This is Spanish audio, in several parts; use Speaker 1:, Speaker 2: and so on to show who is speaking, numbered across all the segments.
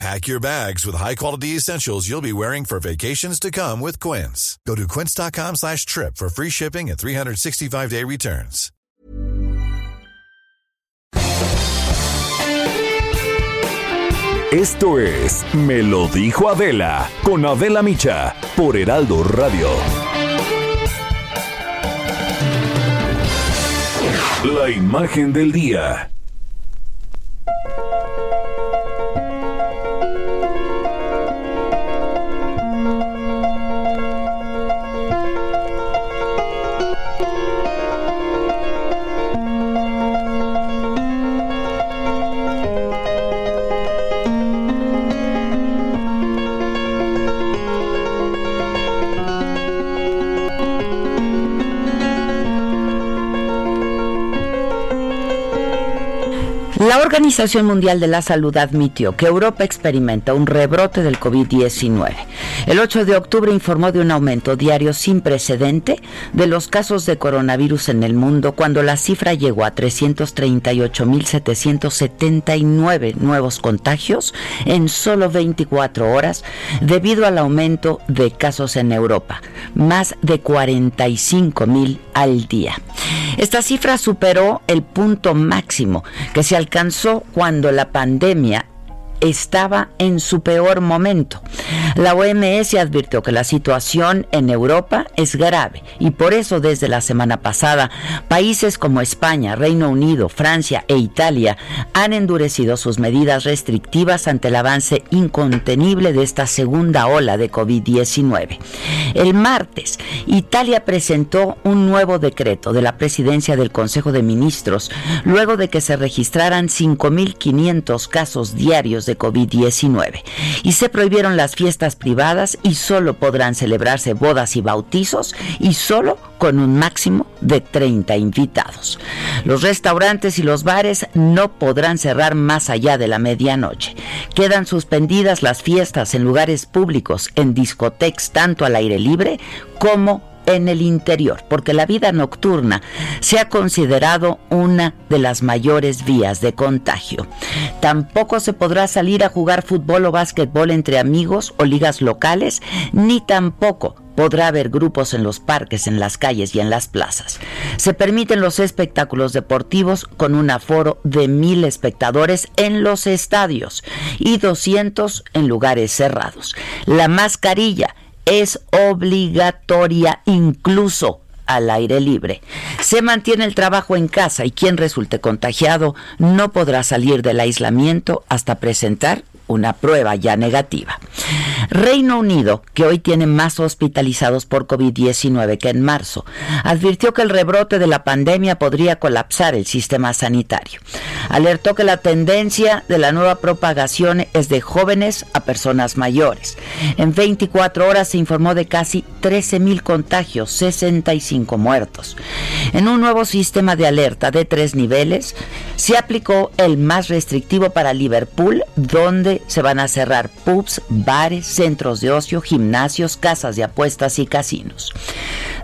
Speaker 1: Pack your bags with high-quality essentials you'll be wearing for vacations to come with Quince. Go to quince.com slash trip for free shipping and 365-day returns.
Speaker 2: Esto es Me lo dijo Adela con Adela Micha por Heraldo Radio. La imagen del día.
Speaker 3: La Organización Mundial de la Salud admitió que Europa experimenta un rebrote del COVID-19. El 8 de octubre informó de un aumento diario sin precedente de los casos de coronavirus en el mundo cuando la cifra llegó a 338.779 nuevos contagios en solo 24 horas debido al aumento de casos en Europa, más de 45.000 al día. Esta cifra superó el punto máximo que se alcanzó cuando la pandemia estaba en su peor momento. La OMS advirtió que la situación en Europa es grave y por eso desde la semana pasada países como España, Reino Unido, Francia e Italia han endurecido sus medidas restrictivas ante el avance incontenible de esta segunda ola de COVID-19. El martes, Italia presentó un nuevo decreto de la presidencia del Consejo de Ministros luego de que se registraran 5.500 casos diarios de COVID-19 y se prohibieron las fiestas privadas y solo podrán celebrarse bodas y bautizos y solo con un máximo de 30 invitados. Los restaurantes y los bares no podrán cerrar más allá de la medianoche. Quedan suspendidas las fiestas en lugares públicos, en discotecas tanto al aire libre como en el interior, porque la vida nocturna se ha considerado una de las mayores vías de contagio. Tampoco se podrá salir a jugar fútbol o básquetbol entre amigos o ligas locales, ni tampoco podrá haber grupos en los parques, en las calles y en las plazas. Se permiten los espectáculos deportivos con un aforo de mil espectadores en los estadios y 200 en lugares cerrados. La mascarilla es obligatoria incluso al aire libre. Se mantiene el trabajo en casa y quien resulte contagiado no podrá salir del aislamiento hasta presentar una prueba ya negativa. Reino Unido, que hoy tiene más hospitalizados por COVID-19 que en marzo, advirtió que el rebrote de la pandemia podría colapsar el sistema sanitario. Alertó que la tendencia de la nueva propagación es de jóvenes a personas mayores. En 24 horas se informó de casi 13 mil contagios, 65 muertos. En un nuevo sistema de alerta de tres niveles, se aplicó el más restrictivo para Liverpool, donde se van a cerrar pubs, bares, centros de ocio, gimnasios, casas de apuestas y casinos.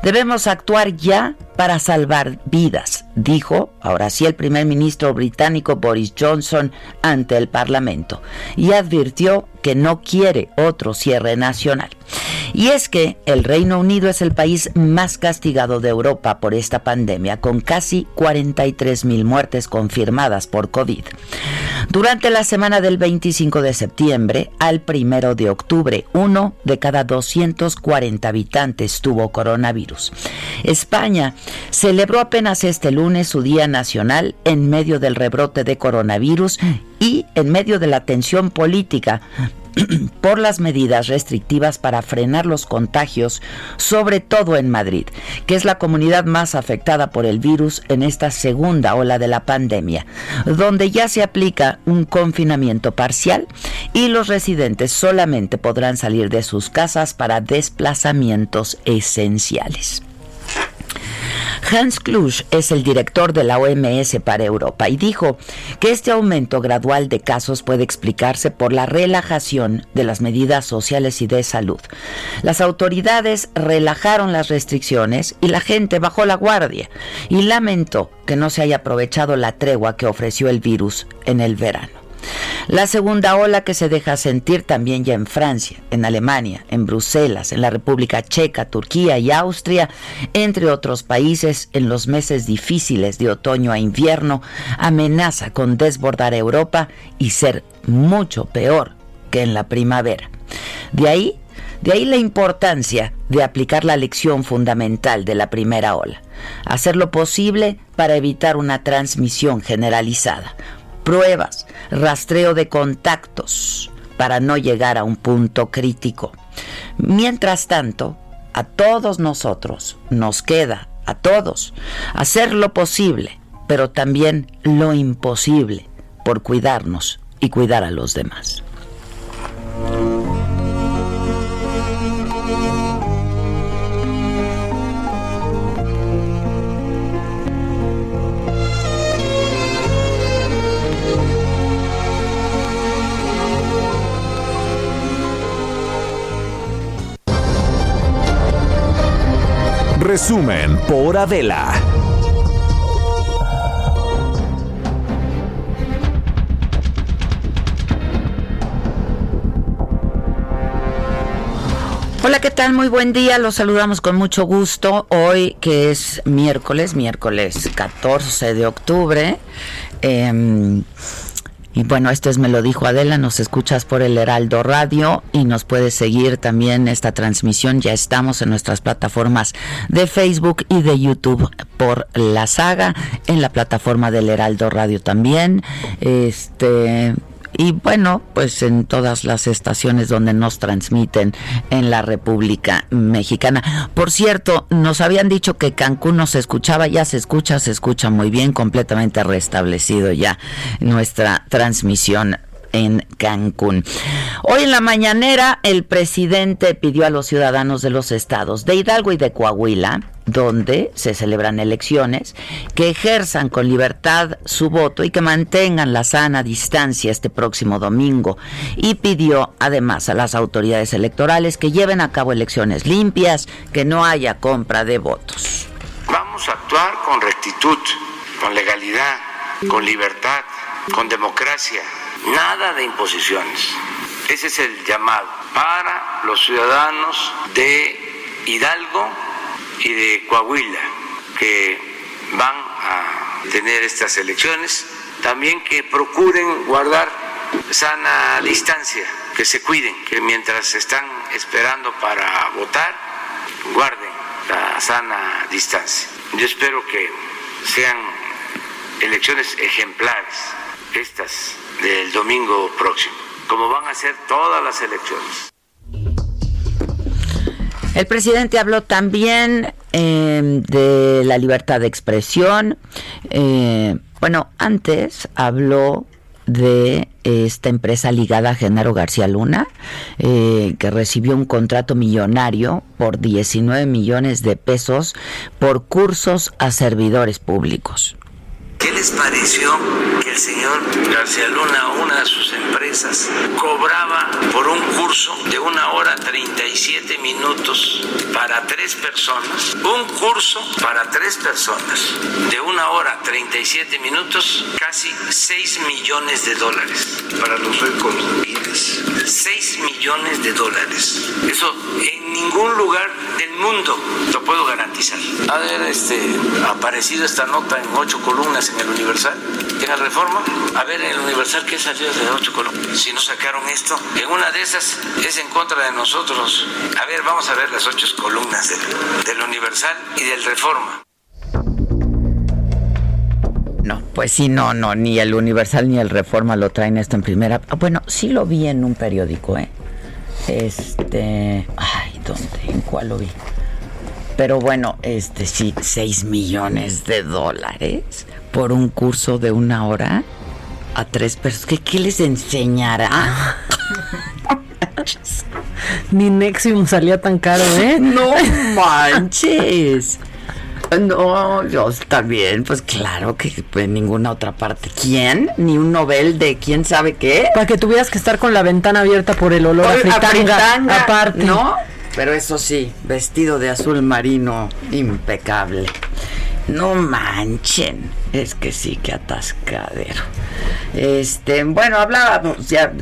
Speaker 3: Debemos actuar ya para salvar vidas, dijo ahora sí el primer ministro británico Boris Johnson ante el Parlamento y advirtió que no quiere otro cierre nacional. Y es que el Reino Unido es el país más castigado de Europa por esta pandemia, con casi 43 mil muertes confirmadas por COVID. Durante la semana del 25 de septiembre al 1 de octubre, uno de cada 240 habitantes tuvo coronavirus. España celebró apenas este lunes su Día Nacional en medio del rebrote de coronavirus y en medio de la tensión política por las medidas restrictivas para frenar los contagios, sobre todo en Madrid, que es la comunidad más afectada por el virus en esta segunda ola de la pandemia, donde ya se aplica un confinamiento parcial y los residentes solamente podrán salir de sus casas para desplazamientos esenciales. Hans Klusch es el director de la OMS para Europa y dijo que este aumento gradual de casos puede explicarse por la relajación de las medidas sociales y de salud. Las autoridades relajaron las restricciones y la gente bajó la guardia y lamentó que no se haya aprovechado la tregua que ofreció el virus en el verano. La segunda ola que se deja sentir también ya en Francia, en Alemania, en Bruselas, en la República Checa, Turquía y Austria, entre otros países, en los meses difíciles de otoño a invierno, amenaza con desbordar Europa y ser mucho peor que en la primavera. De ahí de ahí la importancia de aplicar la lección fundamental de la primera ola, hacer lo posible para evitar una transmisión generalizada, pruebas, rastreo de contactos para no llegar a un punto crítico. Mientras tanto, a todos nosotros nos queda, a todos, hacer lo posible, pero también lo imposible por cuidarnos y cuidar a los demás.
Speaker 2: Resumen por Adela.
Speaker 3: Hola, ¿qué tal? Muy buen día. Los saludamos con mucho gusto. Hoy que es miércoles, miércoles 14 de octubre. Eh, y bueno, esto es Me lo dijo Adela, nos escuchas por el Heraldo Radio y nos puedes seguir también esta transmisión. Ya estamos en nuestras plataformas de Facebook y de YouTube por la saga, en la plataforma del Heraldo Radio también. Este y bueno, pues en todas las estaciones donde nos transmiten en la República Mexicana. Por cierto, nos habían dicho que Cancún no se escuchaba, ya se escucha, se escucha muy bien, completamente restablecido ya nuestra transmisión en Cancún. Hoy en la mañanera el presidente pidió a los ciudadanos de los estados de Hidalgo y de Coahuila donde se celebran elecciones, que ejerzan con libertad su voto y que mantengan la sana distancia este próximo domingo. Y pidió además a las autoridades electorales que lleven a cabo elecciones limpias, que no haya compra de votos.
Speaker 4: Vamos a actuar con rectitud, con legalidad, con libertad, con democracia nada de imposiciones. Ese es el llamado para los ciudadanos de Hidalgo y de Coahuila que van a tener estas elecciones. También que procuren guardar sana distancia, que se cuiden, que mientras están esperando para votar, guarden la sana distancia. Yo espero que sean elecciones ejemplares estas del domingo próximo, como van a ser todas las elecciones.
Speaker 3: El presidente habló también eh, de la libertad de expresión. Eh, bueno, antes habló de esta empresa ligada a Genaro García Luna, eh, que recibió un contrato millonario por 19 millones de pesos por cursos a servidores públicos.
Speaker 4: ¿Qué les pareció el señor García Luna, una de sus empresas, cobraba por un curso de una hora 37 minutos para tres personas? Un curso para tres personas de una hora 37 minutos, casi 6 millones de dólares para los récords 6 millones de dólares. Eso en ningún lugar del mundo lo puedo garantizar. Ha haber este, aparecido esta nota en ocho columnas en el Universal, en la Reforma. A ver, en el Universal, ¿qué salió de ocho columnas? Si no sacaron esto, en una de esas es en contra de nosotros. A ver, vamos a ver las ocho columnas del, del Universal y del Reforma.
Speaker 3: No, pues sí, no, no, ni el Universal ni el Reforma lo traen esto en primera. Ah, bueno, sí lo vi en un periódico, ¿eh? Este, ay, ¿dónde? ¿En cuál lo vi? Pero bueno, este sí, 6 millones de dólares por un curso de una hora a tres personas. ¿Qué, qué les enseñará?
Speaker 5: Ni Nexium salía tan caro, ¿eh?
Speaker 3: No manches. No, yo también, pues claro que en ninguna otra parte. ¿Quién? Ni un novel de quién sabe qué.
Speaker 5: Para que tuvieras que estar con la ventana abierta por el olor a fritanga, aparte.
Speaker 3: ¿No? Pero eso sí, vestido de azul marino, impecable. No manchen, es que sí, que atascadero. Este, bueno, hablábamos, ya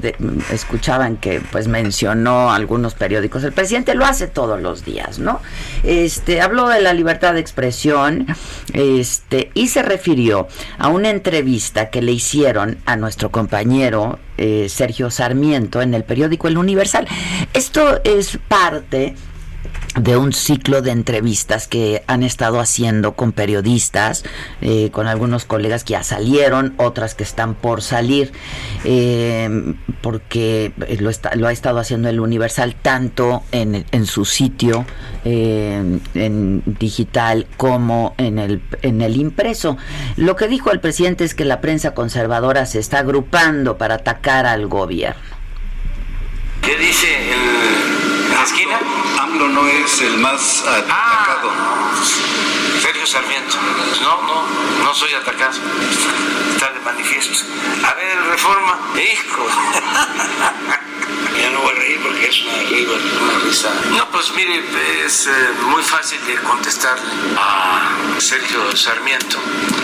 Speaker 3: escuchaban que pues mencionó algunos periódicos. El presidente lo hace todos los días, ¿no? Este, habló de la libertad de expresión, este, y se refirió a una entrevista que le hicieron a nuestro compañero eh, Sergio Sarmiento en el periódico El Universal. Esto es parte de un ciclo de entrevistas que han estado haciendo con periodistas, eh, con algunos colegas que ya salieron, otras que están por salir, eh, porque lo, ha estado haciendo el Universal tanto en, su sitio eh, digital como en el, en el impreso. Lo que dijo el presidente es que la prensa conservadora se está agrupando para atacar al gobierno.
Speaker 4: ¿Qué dice el la esquina?
Speaker 6: AMLO no es el más atacado.
Speaker 4: Ah, Sergio Sarmiento. No, no, no soy atacado. Está de manifiesto. A ver, reforma. Hijo. Ya no voy a reír porque es una, una risa. No, pues mire, es eh, muy fácil de contestarle a Sergio Sarmiento.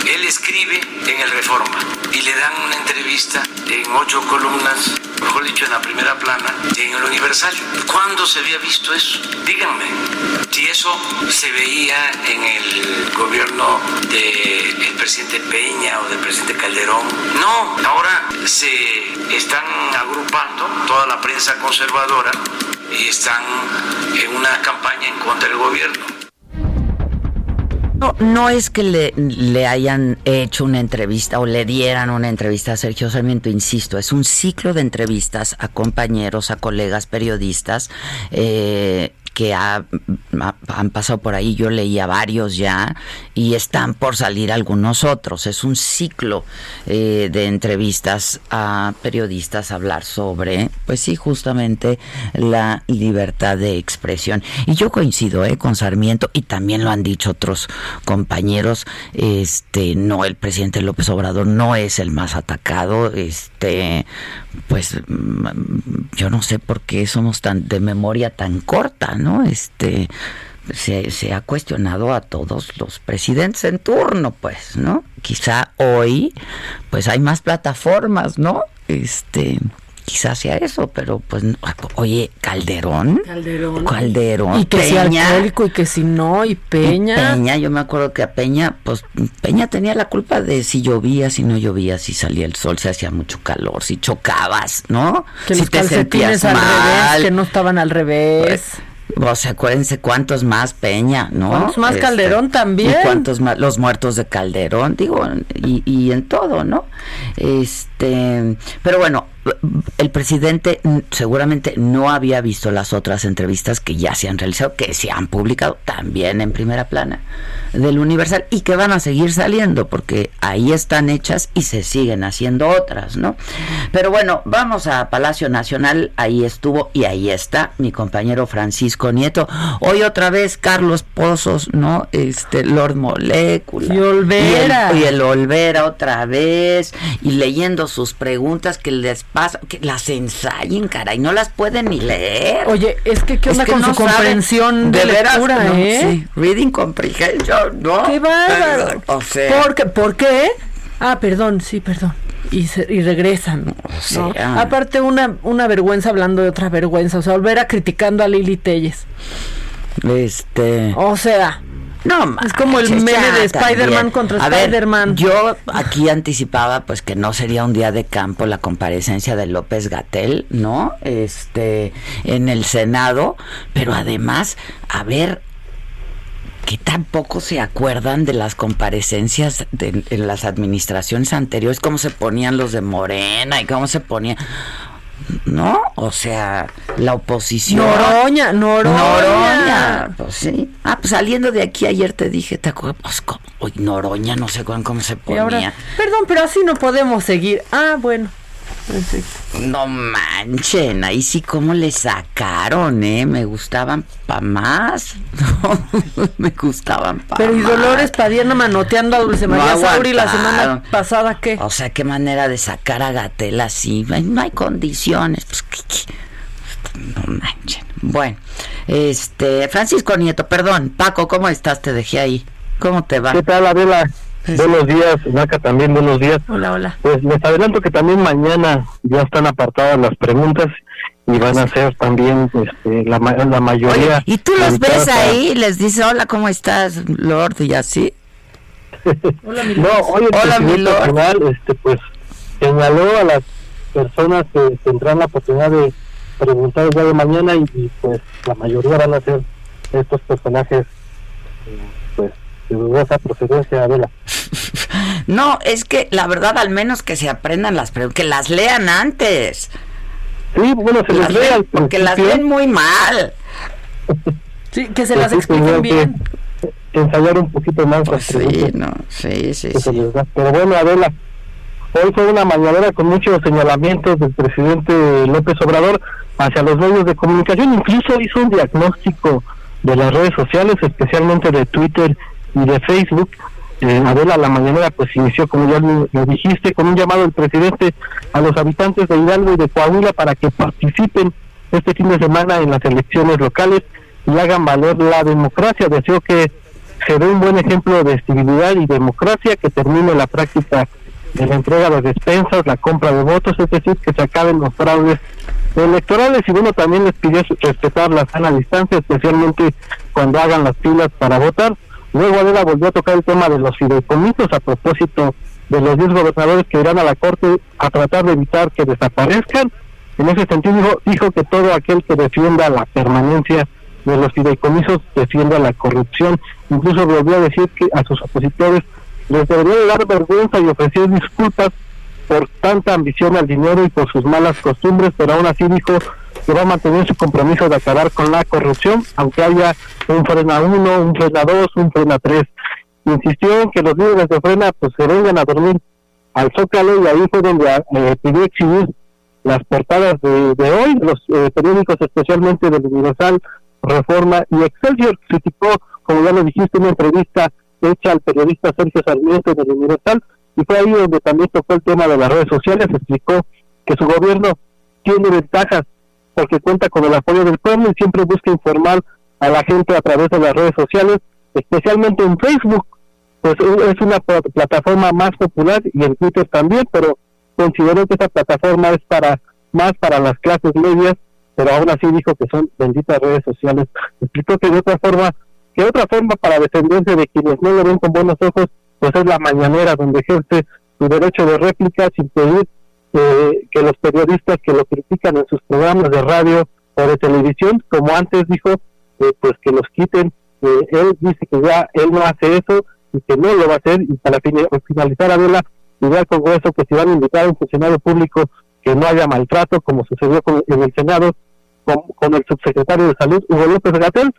Speaker 4: Él escribe en el Reforma y le dan una entrevista en ocho columnas, mejor dicho, en la primera plana, en el Universal. ¿Cuándo se había visto eso? Díganme. Si eso se veía en el gobierno del presidente Peña o del presidente Calderón. No, ahora se están agrupando toda la prensa conservadora y están en una campaña en contra del gobierno.
Speaker 3: No, no es que le, le, hayan hecho una entrevista o le dieran una entrevista a Sergio Sarmiento, insisto, es un ciclo de entrevistas a compañeros, a colegas periodistas. Eh, que han pasado por ahí, yo leía varios ya, y están por salir algunos otros. Es un ciclo eh, de entrevistas a periodistas a hablar sobre, pues sí, justamente la libertad de expresión. Y yo coincido eh, con Sarmiento, y también lo han dicho otros compañeros, este, no, el presidente López Obrador no es el más atacado, este, pues mm, yo no sé por qué somos tan de memoria tan corta. Este se, se, ha cuestionado a todos los presidentes en turno, pues, ¿no? Quizá hoy, pues hay más plataformas, ¿no? Este, quizás sea eso, pero pues, oye, Calderón,
Speaker 5: Calderón,
Speaker 3: Calderón,
Speaker 5: y que Peña, sea alcohólico y que si no, y Peña.
Speaker 3: Peña, yo me acuerdo que a Peña, pues Peña tenía la culpa de si llovía, si no llovía, si salía el sol, si hacía mucho calor, si chocabas, ¿no?
Speaker 5: Que
Speaker 3: si
Speaker 5: los te sentías al mal. revés, que no estaban al revés.
Speaker 3: Pues, o sea, acuérdense cuántos más Peña, ¿no?
Speaker 5: ¿Cuántos más este, Calderón también?
Speaker 3: Y cuántos más los muertos de Calderón, digo, y, y en todo, ¿no? Este, pero bueno, el presidente seguramente no había visto las otras entrevistas que ya se han realizado, que se han publicado también en primera plana del Universal y que van a seguir saliendo porque ahí están hechas y se siguen haciendo otras, ¿no? Pero bueno, vamos a Palacio Nacional, ahí estuvo y ahí está mi compañero Francisco Nieto. Hoy otra vez Carlos Pozos, ¿no? Este Lord Molécula.
Speaker 5: Y Olvera.
Speaker 3: Y el, y el Olvera otra vez y leyendo sus preguntas que les que las ensayen, caray, no las pueden ni leer.
Speaker 5: Oye, es que qué onda es que con no su comprensión de, de lectura,
Speaker 3: veras,
Speaker 5: ¿eh?
Speaker 3: No, sí. Reading comprehension, ¿no?
Speaker 5: ¡Qué bárbaro!
Speaker 3: O sea,
Speaker 5: ¿Por qué? ¿Por qué? Ah, perdón, sí, perdón. Y, se, y regresan.
Speaker 3: O sea,
Speaker 5: ¿no? Aparte, una, una vergüenza hablando de otra vergüenza. O sea, volver a criticando a Lili Telles.
Speaker 3: Este.
Speaker 5: O sea.
Speaker 3: No,
Speaker 5: es como el meme de Spider-Man contra Spider-Man.
Speaker 3: Yo aquí anticipaba pues que no sería un día de campo la comparecencia de López Gatel, ¿no? Este en el Senado, pero además, a ver que tampoco se acuerdan de las comparecencias de, en las administraciones anteriores, cómo se ponían los de Morena y cómo se ponían. ¿No? O sea, la oposición.
Speaker 5: Noroña, Noroña.
Speaker 3: Noroña. Pues sí. Ah, pues saliendo de aquí ayer te dije, ¿te acuerdas? Pues, ¿cómo? Uy, Noroña, no sé cómo, cómo se ponía.
Speaker 5: Ahora, perdón, pero así no podemos seguir. Ah, bueno.
Speaker 3: No manchen, ahí sí como le sacaron, ¿eh? Me gustaban pa' más. me gustaban pa'
Speaker 5: Pero y. Dolores Padierna manoteando a Dulce
Speaker 3: No
Speaker 5: María Sauri la semana pasada, ¿qué?
Speaker 3: O sea, qué manera de sacar a Gatel así. No hay condiciones. Pues. No manchen. Bueno, este, Francisco Nieto, perdón. Paco, ¿cómo estás? Te dejé ahí. ¿Cómo te va?
Speaker 7: ¿Qué tal, Adela?
Speaker 3: Pues-
Speaker 7: Buenos días, Naca también, buenos días.
Speaker 5: Hola, hola.
Speaker 7: Pues les adelanto que también mañana ya están apartadas las preguntas y van a ser también este, la, ma- la mayoría.
Speaker 3: Oye, ¿y tú los ves ahí? y Les dices, hola, ¿cómo estás, Lord? Y así.
Speaker 7: No, hoy el
Speaker 3: Hola, mi
Speaker 7: presidente
Speaker 3: lord.
Speaker 7: nacional, este, pues, señaló a las personas que tendrán la oportunidad de preguntar el día de mañana y, y, pues la mayoría van a ser estos personajes, eh, de dudosa procedencia, Adela.
Speaker 3: No, es que la verdad, al menos que se aprendan las preguntas, que las lean antes.
Speaker 7: Sí, bueno, se
Speaker 3: Las
Speaker 7: lee
Speaker 3: leen-
Speaker 7: al
Speaker 3: porque las leen muy mal.
Speaker 5: Sí, que se
Speaker 7: Pues
Speaker 5: las
Speaker 7: sí,
Speaker 5: expliquen
Speaker 7: tendrían
Speaker 5: bien.
Speaker 7: ensayar un poquito más
Speaker 3: Pues
Speaker 7: las
Speaker 3: sí, no, sí, sí, sí.
Speaker 7: Pero bueno, Adela, hoy fue una mañanera con muchos señalamientos del presidente López Obrador hacia los medios de comunicación. Incluso hizo un diagnóstico de las redes sociales, especialmente de Twitter y de Facebook. Eh, Adela, la mañanera pues inició, como ya lo, dijiste, con un llamado del presidente a los habitantes de Hidalgo y de Coahuila para que participen este fin de semana en las elecciones locales y hagan valer la democracia. Deseo que se dé un buen ejemplo de civilidad y democracia, que termine la práctica de la entrega de despensas, la compra de votos, es decir, que se acaben los fraudes electorales y bueno, también les pidió respetar la sana distancia, especialmente cuando hagan las filas para votar. Luego Adela volvió a tocar el tema de los fideicomisos a propósito de los 10 gobernadores que irán a la Corte a tratar de evitar que desaparezcan. En ese sentido dijo, dijo que todo aquel que defienda la permanencia de los fideicomisos defienda la corrupción. Incluso volvió a decir que a sus opositores les debería de dar vergüenza y ofrecer disculpas por tanta ambición al dinero y por sus malas costumbres, pero aún así dijo que va a mantener su compromiso de acabar con la corrupción, aunque haya un frena 1, un frena 2, un frena 3. Insistió en que los líderes de frena pues se vengan a dormir al Zócalo y ahí fue donde eh, pidió exhibir las portadas de, hoy, los eh, periódicos especialmente del Universal, Reforma y Excelsior. Criticó, como ya lo dijiste, una entrevista hecha al periodista Sergio Sarmiento del Universal y fue ahí donde también tocó el tema de las redes sociales, explicó que su gobierno tiene ventajas porque cuenta con el apoyo del pueblo y siempre busca informar a la gente a través de las redes sociales, especialmente en Facebook, pues es una pl- plataforma más popular y en Twitter también, pero considero que esa plataforma es para más para las clases medias, pero aún así dijo que son benditas redes sociales. Explicó que de otra forma, que otra forma para defenderse de quienes no lo ven con buenos ojos, pues es la mañanera donde ejerce su derecho de réplica sin pedir que los periodistas que lo critican en sus programas de radio o de televisión, como antes dijo, eh, pues que los quiten. Eh, él dice que ya él no hace eso y que no lo va a hacer. Y para finalizar, Adela, dirá al Congreso que si van a invitar a un funcionario público que no haya maltrato, como sucedió con- en el Senado con, con el subsecretario de Salud, Hugo López Gatel,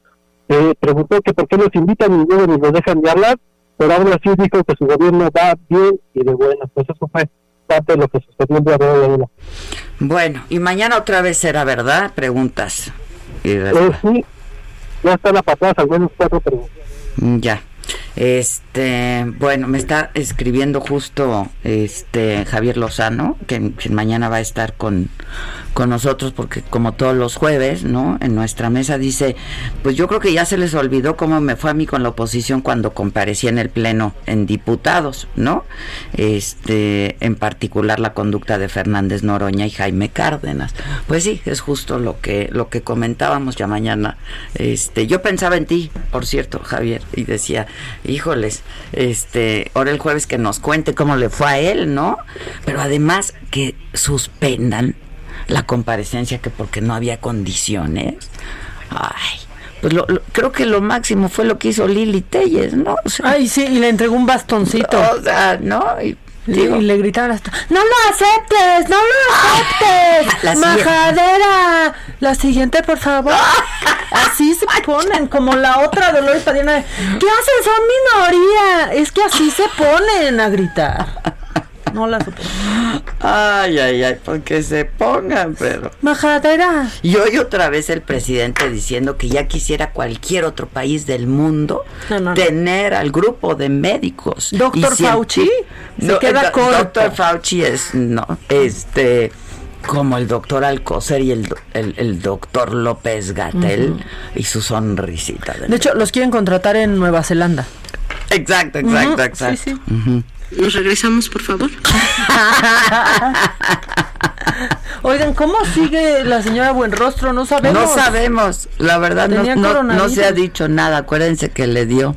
Speaker 7: eh, preguntó que por qué los invitan y ni los dejan de hablar, pero aún así dijo que su gobierno va bien y de buena. Pues eso fue parte de lo que sucedió el día de hoy.
Speaker 3: Bueno, y mañana otra vez será, ¿verdad? Preguntas. Y
Speaker 7: Eh, sí, ya están apartadas cuatro preguntas.
Speaker 3: Ya. Este, bueno, me está escribiendo justo este Javier Lozano, que, que mañana va a estar con, con nosotros, porque como todos los jueves, ¿no? En nuestra mesa dice, pues yo creo que ya se les olvidó cómo me fue a mí con la oposición cuando comparecí en el Pleno en diputados, ¿no? Este, en particular la conducta de Fernández Noroña y Jaime Cárdenas. Pues sí, es justo lo que, lo que comentábamos ya mañana. Este, yo pensaba en ti, por cierto, Javier, y decía, híjoles, este, ahora el jueves que nos cuente cómo le fue a él, ¿no? Pero además que suspendan la comparecencia que porque no había condiciones. Ay, pues lo- lo- creo que lo máximo fue lo que hizo Lili Telles, ¿no? O sea,
Speaker 5: Ay, sí, y le entregó un bastoncito.
Speaker 3: o sea, ¿no? Y,
Speaker 5: Y,
Speaker 3: digo,
Speaker 5: y le gritaron hasta, ¡No lo aceptes! ¡No lo aceptes!
Speaker 3: La siguiente.
Speaker 5: ¡Majadera! La siguiente, por favor. Así se ponen, como la otra Dolores Padierna. de, ¿Qué hacen? Son minoría. Es que así se ponen a gritar. No la soporto.
Speaker 3: Ay, ay, ay, porque se pongan, pero.
Speaker 5: Majadera.
Speaker 3: Y hoy otra vez el presidente diciendo que ya quisiera cualquier otro país del mundo
Speaker 5: No, no, no.
Speaker 3: tener al grupo de médicos.
Speaker 5: Doctor Fauci se queda
Speaker 3: el
Speaker 5: corto.
Speaker 3: Doctor Fauci es, no, este, como el doctor Alcocer y el, el, el doctor López Gatel y su sonrisita. del-
Speaker 5: De hecho, los quieren contratar en Nueva Zelanda.
Speaker 3: exacto, exacto, exacto.
Speaker 5: sí, sí.
Speaker 3: Ujú.
Speaker 8: Nos regresamos, por favor.
Speaker 5: Oigan, ¿cómo sigue la señora Buenrostro? No sabemos.
Speaker 3: No sabemos, la verdad no, no, se ha dicho nada. Acuérdense que le dio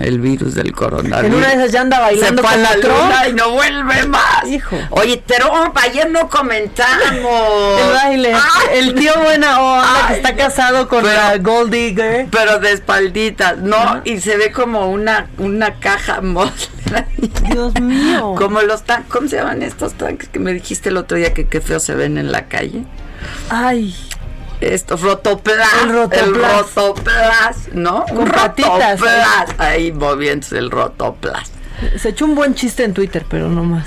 Speaker 3: el virus del coronavirus.
Speaker 5: En una de esas ya anda bailando
Speaker 3: Se fue
Speaker 5: con
Speaker 3: a la luna y no vuelve más.
Speaker 5: Hijo.
Speaker 3: Oye, Trump, ayer no comentamos.
Speaker 5: El baile.
Speaker 3: Ay.
Speaker 5: El tío buena onda que está casado con
Speaker 3: pero-
Speaker 5: la Gold Digger.
Speaker 3: Pero de espalditas, ¿no? Y se ve como una, una caja mole.
Speaker 5: Dios mío.
Speaker 3: Como los tanques, ¿cómo se llaman estos tanques que me dijiste el otro día que qué feo se ven en la calle?
Speaker 5: Ay.
Speaker 3: Esto, rotoplas.
Speaker 5: El rotoplas.
Speaker 3: El rotoplas, ¿no?
Speaker 5: Con patitas,
Speaker 3: rotoplas. Ahí moviéndose el rotoplas.
Speaker 5: Se echó un buen chiste en Twitter, pero no más.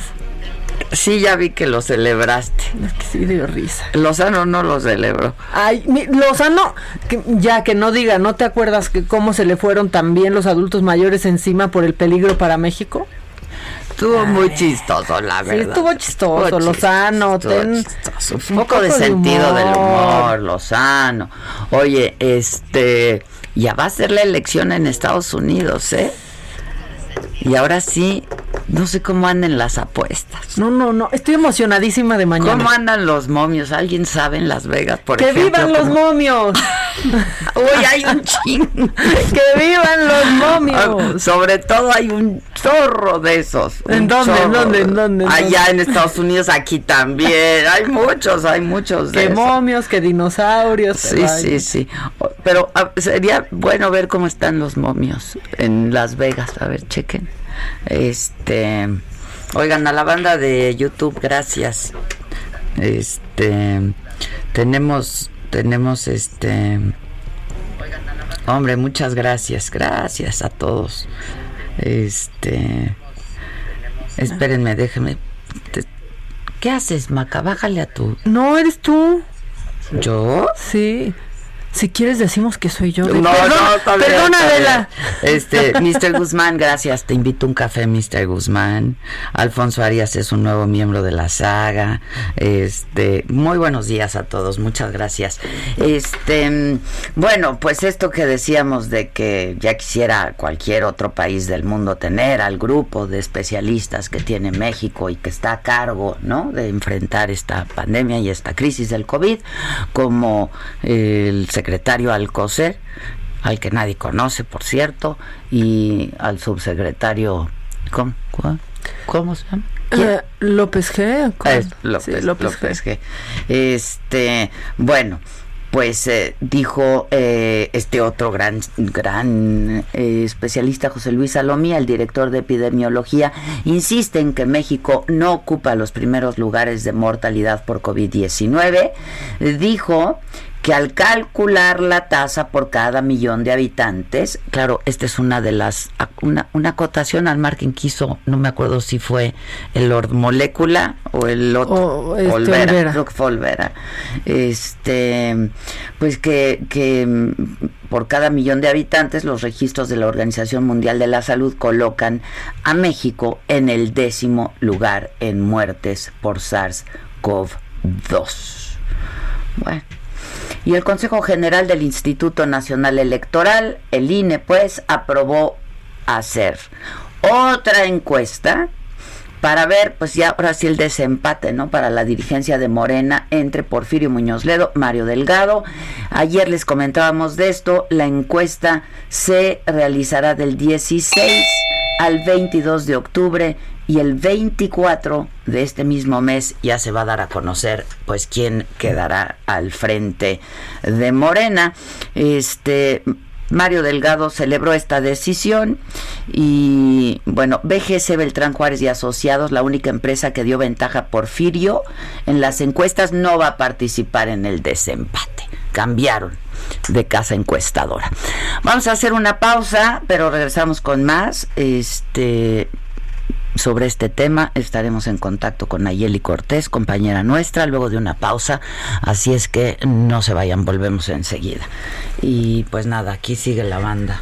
Speaker 3: Sí, ya vi que lo celebraste.
Speaker 5: Es que sí dio risa.
Speaker 3: Lozano no lo celebró.
Speaker 5: Ay, mi- Lozano, que, ya que no diga, ¿no te acuerdas que cómo se le fueron también los adultos mayores encima por el peligro para México?
Speaker 3: Estuvo muy chistoso, la
Speaker 5: Sí,
Speaker 3: verdad.
Speaker 5: estuvo chistoso, Lozano,
Speaker 3: estuvo
Speaker 5: ten
Speaker 3: chistoso.
Speaker 5: un
Speaker 3: poco de sentido del
Speaker 5: humor,
Speaker 3: Lozano. Oye, este, ya va a ser la elección en Estados Unidos, ¿eh? Y ahora sí, no sé cómo andan las apuestas.
Speaker 5: No, no, no, estoy emocionadísima de mañana.
Speaker 3: ¿Cómo andan los momios? ¿Alguien sabe en Las Vegas, por
Speaker 5: ¡Que
Speaker 3: ejemplo?
Speaker 5: vivan los momios!
Speaker 3: Uy, hay un chingo.
Speaker 5: ¡Que vivan los momios!
Speaker 3: Sobre todo hay un zorro de esos.
Speaker 5: ¿En dónde, en dónde, en dónde, en
Speaker 3: Allá
Speaker 5: dónde?
Speaker 3: en Estados Unidos, aquí también. Hay muchos, hay muchos de
Speaker 5: ¡Que momios, que dinosaurios! que
Speaker 3: Sí, sí, sí. Pero ah, sería bueno ver cómo están los momios en Las Vegas. A ver, chequen. Este. Oigan, a la banda de YouTube, gracias. Este. Tenemos. Tenemos este. Hombre, muchas gracias. Gracias a todos. Este. Espérenme, déjenme. ¿Qué haces, Maca? Bájale a tu.
Speaker 5: No, eres tú.
Speaker 3: ¿Yo?
Speaker 5: Sí. Si quieres decimos que soy yo.
Speaker 3: No,
Speaker 5: Perdona,
Speaker 3: no, está bien,
Speaker 5: perdona,
Speaker 3: está
Speaker 5: Adela.
Speaker 3: bien. Este, Mr. Guzmán, gracias. Te invito a un café, Mr. Guzmán. Alfonso Arias es un nuevo miembro de la saga. Este, muy buenos días a todos. Muchas gracias. Este, bueno, pues esto que decíamos de que ya quisiera cualquier otro país del mundo tener al grupo de especialistas que tiene México y que está a cargo, ¿no? De enfrentar esta pandemia y esta crisis del COVID, como el secretario Alcocer, al que nadie conoce, por cierto, y al subsecretario, ¿cómo. ¿Cómo se llama?
Speaker 5: Eh, López G.
Speaker 3: López,
Speaker 5: Sí, López,
Speaker 3: López
Speaker 5: G.
Speaker 3: G. Este, bueno, pues eh, dijo eh, este otro gran, gran eh, especialista, José Luis Salomía, el director de epidemiología, insiste en que México no ocupa los primeros lugares de mortalidad por COVID-19. Dijo que al calcular la tasa por cada millón de habitantes, claro, esta es una de las, una, una acotación al margen que hizo, no me acuerdo si fue el Lord Molécula o el otro,
Speaker 5: O, este,
Speaker 3: Olvera,
Speaker 5: Olvera.
Speaker 3: creo que fue Olvera. Este, pues que, que mm, por cada millón de habitantes los registros de la Organización Mundial de la Salud colocan a México en el décimo lugar en muertes por SARS-CoV-2. Bueno. Y el Consejo General del Instituto Nacional Electoral, el INE, pues, aprobó hacer otra encuesta para ver, pues ya ahora sí el desempate, ¿no? Para la dirigencia de Morena entre Porfirio Muñoz Ledo, Mario Delgado. Ayer les comentábamos de esto, la encuesta se realizará del 16 al 22 de octubre y el 24 de este mismo mes ya se va a dar a conocer pues quién quedará al frente de Morena. Este Mario Delgado celebró esta decisión y bueno, BGC Beltrán Juárez y Asociados, la única empresa que dio ventaja a Porfirio en las encuestas, no va a participar en el desempate. Cambiaron de casa encuestadora. Vamos a hacer una pausa, pero regresamos con más. Este sobre este tema. Estaremos en contacto con Nayeli Cortés, compañera nuestra, luego de una pausa. Así es que no se vayan, volvemos enseguida. Y pues nada, aquí sigue la banda.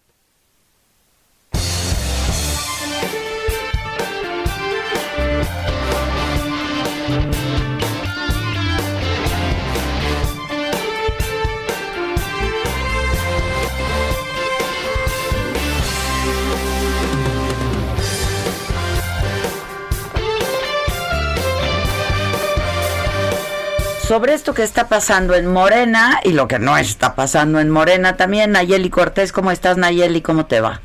Speaker 3: sobre esto que está pasando en Morena y lo que no está pasando en Morena también. Nayeli Cortés, ¿cómo estás Nayeli? ¿Cómo te va?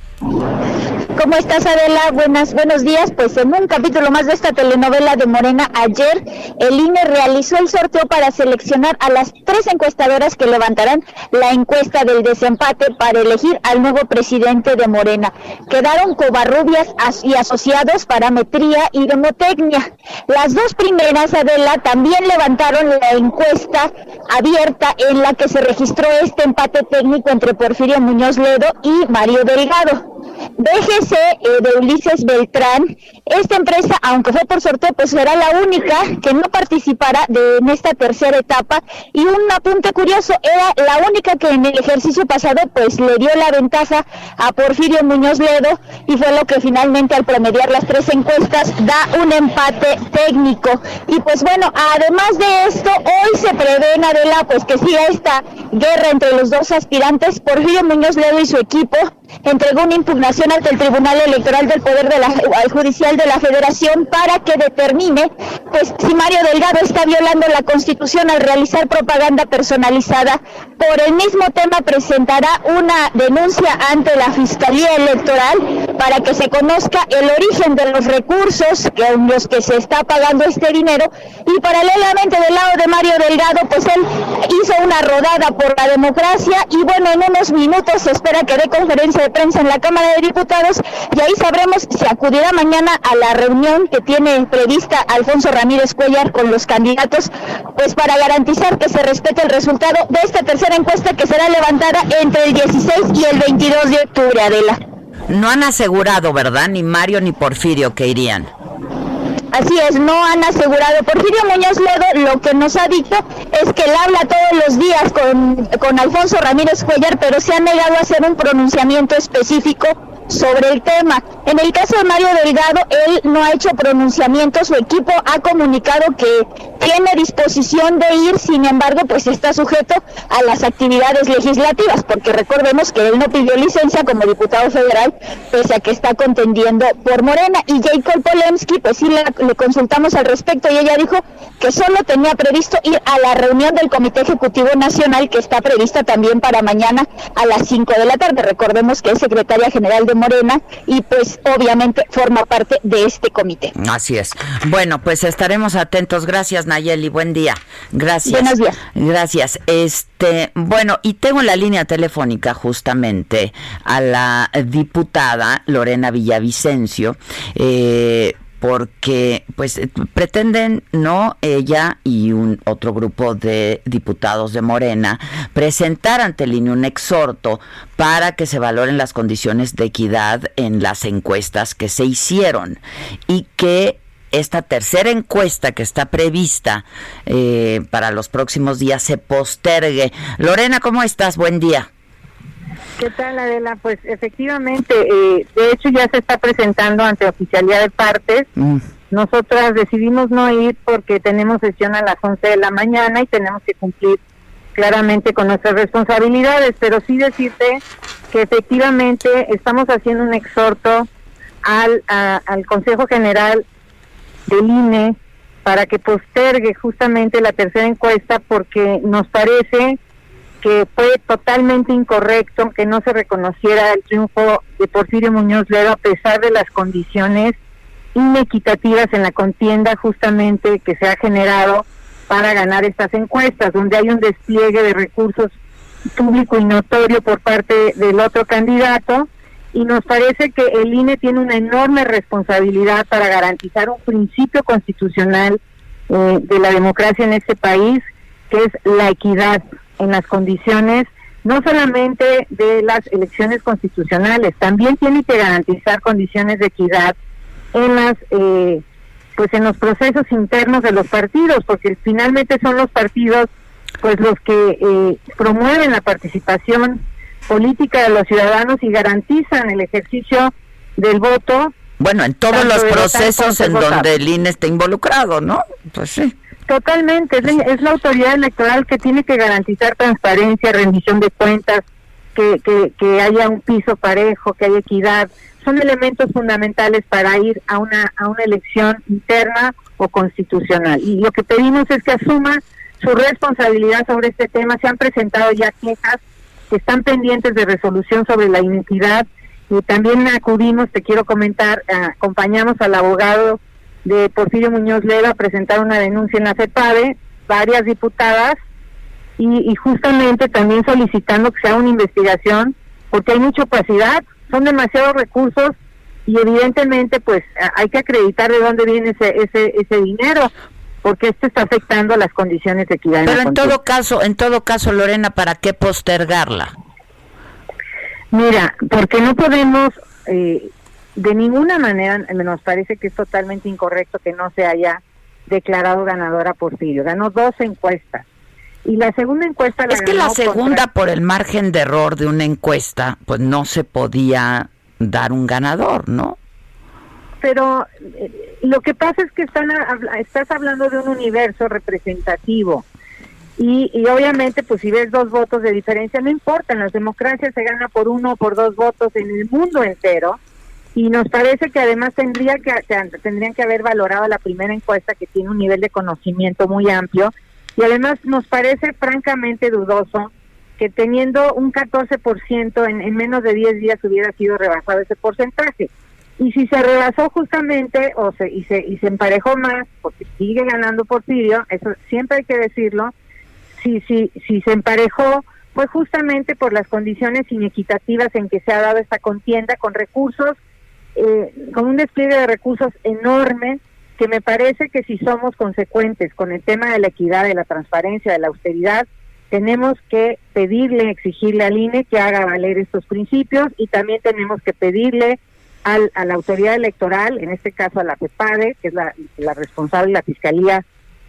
Speaker 9: ¿Cómo estás, Adela? Buenas, buenos días. Pues en un capítulo más de esta telenovela de Morena, ayer el INE realizó el sorteo para seleccionar a las tres encuestadoras que levantarán la encuesta del desempate para elegir al nuevo presidente de Morena. Quedaron Covarrubias y asociados parametría y demotecnia. Las dos primeras, Adela, también levantaron la encuesta abierta en la que se registró este empate técnico entre Porfirio Muñoz Ledo y Mario Delgado. BGC eh, de Ulises Beltrán, esta empresa, aunque fue por sorteo, pues será la única que no participará de, en esta tercera etapa. Y un apunte curioso, era la única que en el ejercicio pasado pues le dio la ventaja a Porfirio Muñoz Ledo y fue lo que finalmente al promediar las tres encuestas da un empate técnico. Y pues bueno, además de esto, hoy se prevé Adela pues que siga esta guerra entre los dos aspirantes, Porfirio Muñoz Ledo y su equipo entregó una impugnación ante el Tribunal Electoral del Poder de la, Judicial de la Federación para que determine pues si Mario Delgado está violando la Constitución al realizar propaganda personalizada. Por el mismo tema presentará una denuncia ante la Fiscalía Electoral para que se conozca el origen de los recursos con los que se está pagando este dinero y paralelamente del lado de Mario Delgado pues él hizo una rodada por la democracia y bueno en unos minutos se espera que dé conferencia de prensa en la Cámara de Diputados y ahí sabremos si acudirá mañana a la reunión que tiene prevista Alfonso Ramírez Cuellar con los candidatos, pues para garantizar que se respete el resultado de esta tercera encuesta que será levantada entre el 16 y el 22 de octubre, Adela.
Speaker 3: No han asegurado, ¿verdad? Ni Mario ni Porfirio que irían.
Speaker 9: Así es, no han asegurado. Porfirio Muñoz Ledo lo que nos ha dicho es que él habla todos los días con, con Alfonso Ramírez Cuellar, pero se ha negado a hacer un pronunciamiento específico sobre el tema. En el caso de Mario Delgado, él no ha hecho pronunciamiento, su equipo ha comunicado que tiene disposición de ir, sin embargo, pues está sujeto a las actividades legislativas, porque recordemos que él no pidió licencia como diputado federal, pese a que está contendiendo por Morena. Y Jacob Polemski, pues sí le, le consultamos al respecto y ella dijo que solo tenía previsto ir a la reunión del Comité Ejecutivo Nacional, que está prevista también para mañana a las 5 de la tarde. Recordemos que es secretaria general de Morena y pues obviamente forma parte de este comité.
Speaker 3: Así es. Bueno, pues estaremos atentos. Gracias, Nayeli. Buen día. Gracias.
Speaker 9: Buenos días.
Speaker 3: Gracias. Este, bueno, y tengo en la línea telefónica justamente a la diputada Lorena Villavicencio. Eh, porque pues pretenden no ella y un otro grupo de diputados de Morena presentar ante el INE un exhorto para que se valoren las condiciones de equidad en las encuestas que se hicieron y que esta tercera encuesta que está prevista eh, para los próximos días se postergue. Lorena, ¿cómo estás? Buen día.
Speaker 10: ¿Qué tal, Adela? Pues efectivamente, eh, de hecho ya se está presentando ante oficialidad de partes. Mm. Nosotras decidimos no ir porque tenemos sesión a las 11 de la mañana y tenemos que cumplir claramente con nuestras responsabilidades, pero sí decirte que efectivamente estamos haciendo un exhorto al, al Consejo General del INE para que postergue justamente la tercera encuesta porque nos parece que fue totalmente incorrecto que no se reconociera el triunfo de Porfirio Muñoz Ledo a pesar de las condiciones inequitativas en la contienda justamente que se ha generado para ganar estas encuestas, donde hay un despliegue de recursos público y notorio por parte del otro candidato y nos parece que el INE tiene una enorme responsabilidad para garantizar un principio constitucional eh, de la democracia en este país, que es la equidad en las condiciones no solamente de las elecciones constitucionales, también tiene que garantizar condiciones de equidad en las eh, pues en los procesos internos de los partidos, porque finalmente son los partidos pues los que eh, promueven la participación política de los ciudadanos y garantizan el ejercicio del voto.
Speaker 3: Bueno, en todos los procesos en donde el INE está involucrado, ¿no? Pues sí.
Speaker 10: Totalmente, es, la autoridad electoral que tiene que garantizar transparencia, rendición de cuentas, que, que, que haya un piso parejo, que haya equidad. Son elementos fundamentales para ir a una, a una elección interna o constitucional. Y lo que pedimos es que asuma su responsabilidad sobre este tema. Se han presentado ya quejas que están pendientes de resolución sobre la identidad y también acudimos, te quiero comentar, acompañamos al abogado de Porfirio Muñoz Leda a presentar una denuncia en la FEPADE, varias diputadas, y, justamente también solicitando que sea una investigación, porque hay mucha opacidad, son demasiados recursos y evidentemente pues hay que acreditar de dónde viene ese, ese, ese dinero porque esto está afectando las condiciones de equidad.
Speaker 3: Pero en, todo caso, en todo caso, Lorena, ¿para qué postergarla?
Speaker 10: Mira, porque no podemos, eh, de ninguna manera, nos parece que es totalmente incorrecto que no se haya declarado ganadora Porfirio. Ganó dos encuestas. Y la segunda encuesta
Speaker 3: la Es que la segunda, por el margen de error de una encuesta, pues no se podía dar un ganador, ¿no?
Speaker 10: Pero eh, lo que pasa es que están estás hablando de un universo representativo. Y, y, obviamente pues si ves dos votos de diferencia no importa, en las democracias se gana por uno o por dos votos en el mundo entero. Y nos parece que además tendría que, tendrían que haber valorado la primera encuesta que tiene un nivel de conocimiento muy amplio. Y además nos parece francamente dudoso que teniendo un 14% en, en menos de 10 días hubiera sido rebasado ese porcentaje. Y si se rebasó justamente o se, y, se, y se emparejó más, porque sigue ganando Porfirio, eso siempre hay que decirlo, si, si, si se emparejó fue justamente por las condiciones inequitativas en que se ha dado esta contienda con recursos, eh, con un despliegue de recursos enorme, que me parece que si somos consecuentes con el tema de la equidad, de la transparencia, de la austeridad, tenemos que pedirle, exigirle al INE que haga valer estos principios y también tenemos que pedirle a la autoridad electoral, en este caso a la PEPADE, que es la, responsable de la Fiscalía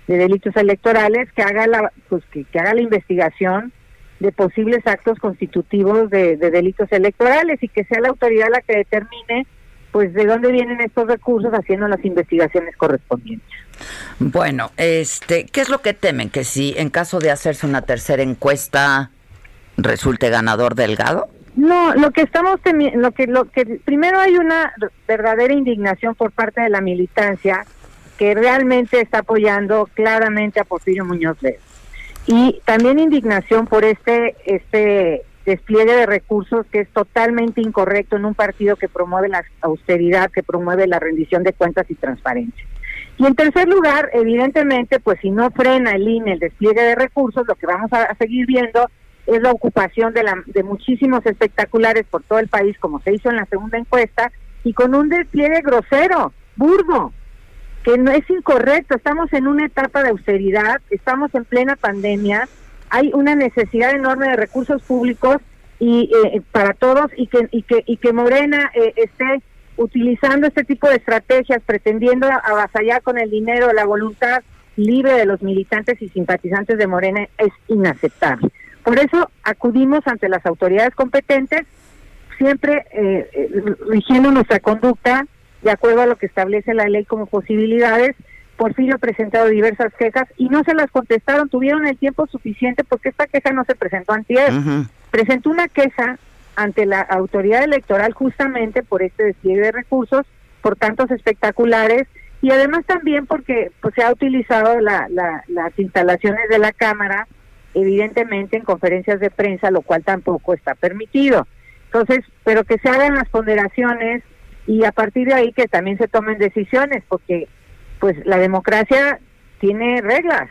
Speaker 10: de Delitos Electorales, que haga la, pues, que, haga la investigación de posibles actos constitutivos de, delitos electorales y que sea la autoridad la que determine pues de dónde vienen estos recursos haciendo las investigaciones correspondientes.
Speaker 3: Bueno, este, ¿qué es lo que temen? Que si en caso de hacerse una tercera encuesta resulte ganador Delgado?
Speaker 10: No, lo que estamos lo que lo que primero hay una verdadera indignación por parte de la militancia que realmente está apoyando claramente a Porfirio Muñoz Ledo. Y también indignación por este este despliegue de recursos que es totalmente incorrecto en un partido que promueve la austeridad, que promueve la rendición de cuentas y transparencia. Y en tercer lugar, evidentemente, pues si no frena el INE el despliegue de recursos, lo que vamos a seguir viendo es la ocupación de, la, de muchísimos espectaculares por todo el país, como se hizo en la segunda encuesta, y con un despliegue grosero, burdo, que no es incorrecto. Estamos en una etapa de austeridad, estamos en plena pandemia, hay una necesidad enorme de recursos públicos y eh, para todos y que y que y que Morena eh, esté utilizando este tipo de estrategias pretendiendo avasallar con el dinero la voluntad libre de los militantes y simpatizantes de Morena es inaceptable. Por eso acudimos ante las autoridades competentes, siempre eh, eh, rigiendo nuestra conducta de acuerdo a lo que establece la ley como posibilidades. Porfirio ha presentado diversas quejas y no se las contestaron, tuvieron el tiempo suficiente porque esta queja no se presentó antes. Presentó una queja ante la autoridad electoral justamente por este despliegue de recursos, por tantos espectaculares y además también porque pues, se ha utilizado la, las instalaciones de la Cámara, evidentemente en conferencias de prensa, lo cual tampoco está permitido. Entonces, pero que se hagan las ponderaciones y a partir de ahí que también se tomen decisiones, porque pues la democracia tiene reglas.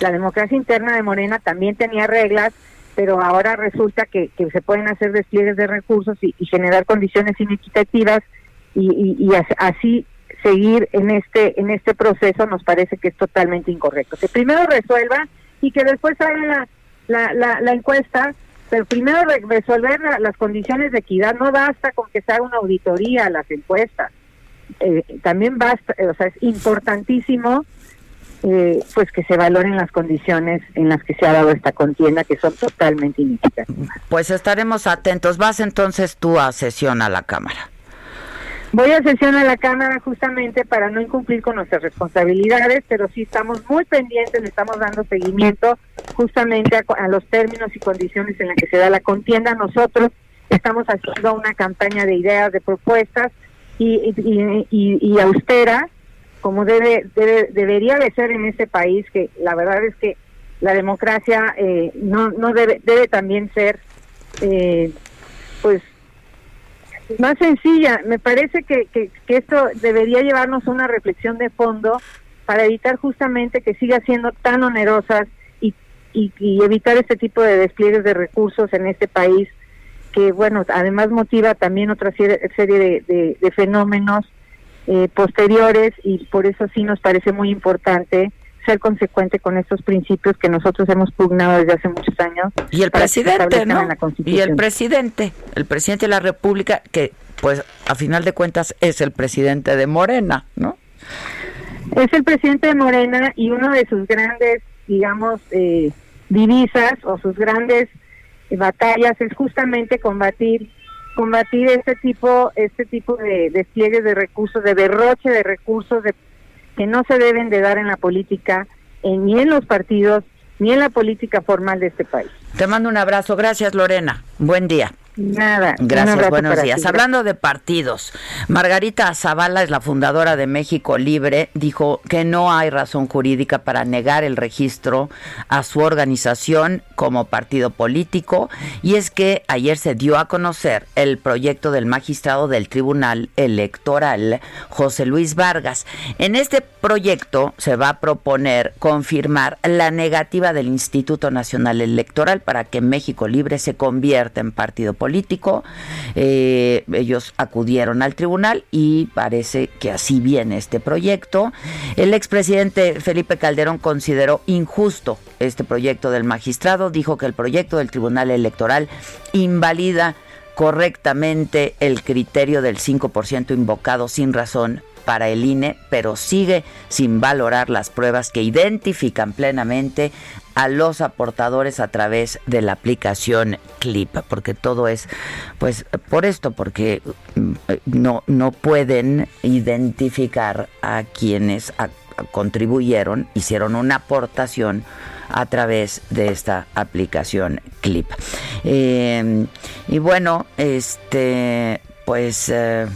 Speaker 10: La democracia interna de Morena también tenía reglas, pero ahora resulta que, que se pueden hacer despliegues de recursos y, generar condiciones inequitativas y, y así seguir en este en este proceso nos parece que es totalmente incorrecto. Que primero resuelva y que después haga la, la, la, encuesta, pero primero resolver las condiciones de equidad. No basta con que se haga una auditoría a las encuestas. Eh, también basta, o sea, es importantísimo eh, pues que se valoren las condiciones en las que se ha dado esta contienda que son totalmente inequitativas.
Speaker 3: Pues estaremos atentos. Vas entonces tú a sesión a la Cámara.
Speaker 10: Voy a sesión a la Cámara justamente para no incumplir con nuestras responsabilidades, pero sí estamos muy pendientes, le estamos dando seguimiento justamente a, los términos y condiciones en las que se da la contienda. Nosotros estamos haciendo una campaña de ideas, de propuestas y, austera, como debe, debería de ser en este país, que la verdad es que la democracia eh, no, no debe, debe también ser, eh, pues, más sencilla. Me parece que, que, esto debería llevarnos a una reflexión de fondo para evitar justamente que siga siendo tan onerosas y, y, evitar este tipo de despliegues de recursos en este país que, bueno, además motiva también otra serie, de, de, fenómenos eh, posteriores y por eso sí nos parece muy importante ser consecuente con estos principios que nosotros hemos pugnado desde hace muchos años.
Speaker 3: Y el presidente, ¿no? Y el presidente, el presidente de la República, que pues a final de cuentas es el presidente de Morena, ¿no?
Speaker 10: Es el presidente de Morena y uno de sus grandes, digamos, eh, divisas o sus grandes batallas es justamente combatir combatir este tipo este tipo de despliegues de recursos, de derroche de recursos, de que no se deben de dar en la política, ni en los partidos, ni en la política formal de este país.
Speaker 3: Te mando un abrazo. Gracias, Lorena. Buen día.
Speaker 10: Nada.
Speaker 3: Gracias, buenos días. Hablando de partidos, Margarita Zavala es la fundadora de México Libre, dijo que no hay razón jurídica para negar el registro a su organización como partido político y es que ayer se dio a conocer el proyecto del magistrado del Tribunal Electoral, José Luis Vargas. En este proyecto se va a proponer confirmar la negativa del Instituto Nacional Electoral para que México Libre se convierta en partido político. Eh, ellos acudieron al tribunal y parece que así viene este proyecto. El expresidente Felipe Calderón consideró injusto este proyecto del magistrado, dijo que el proyecto del Tribunal Electoral invalida correctamente el criterio del 5% invocado sin razón para el INE, pero sigue sin valorar las pruebas que identifican plenamente a los aportadores a través de la aplicación Clip, porque todo es, pues, por esto, porque mm, no, no pueden identificar a quienes contribuyeron, hicieron una aportación a través de esta aplicación Clip. Eh, y bueno, este, pues... Eh,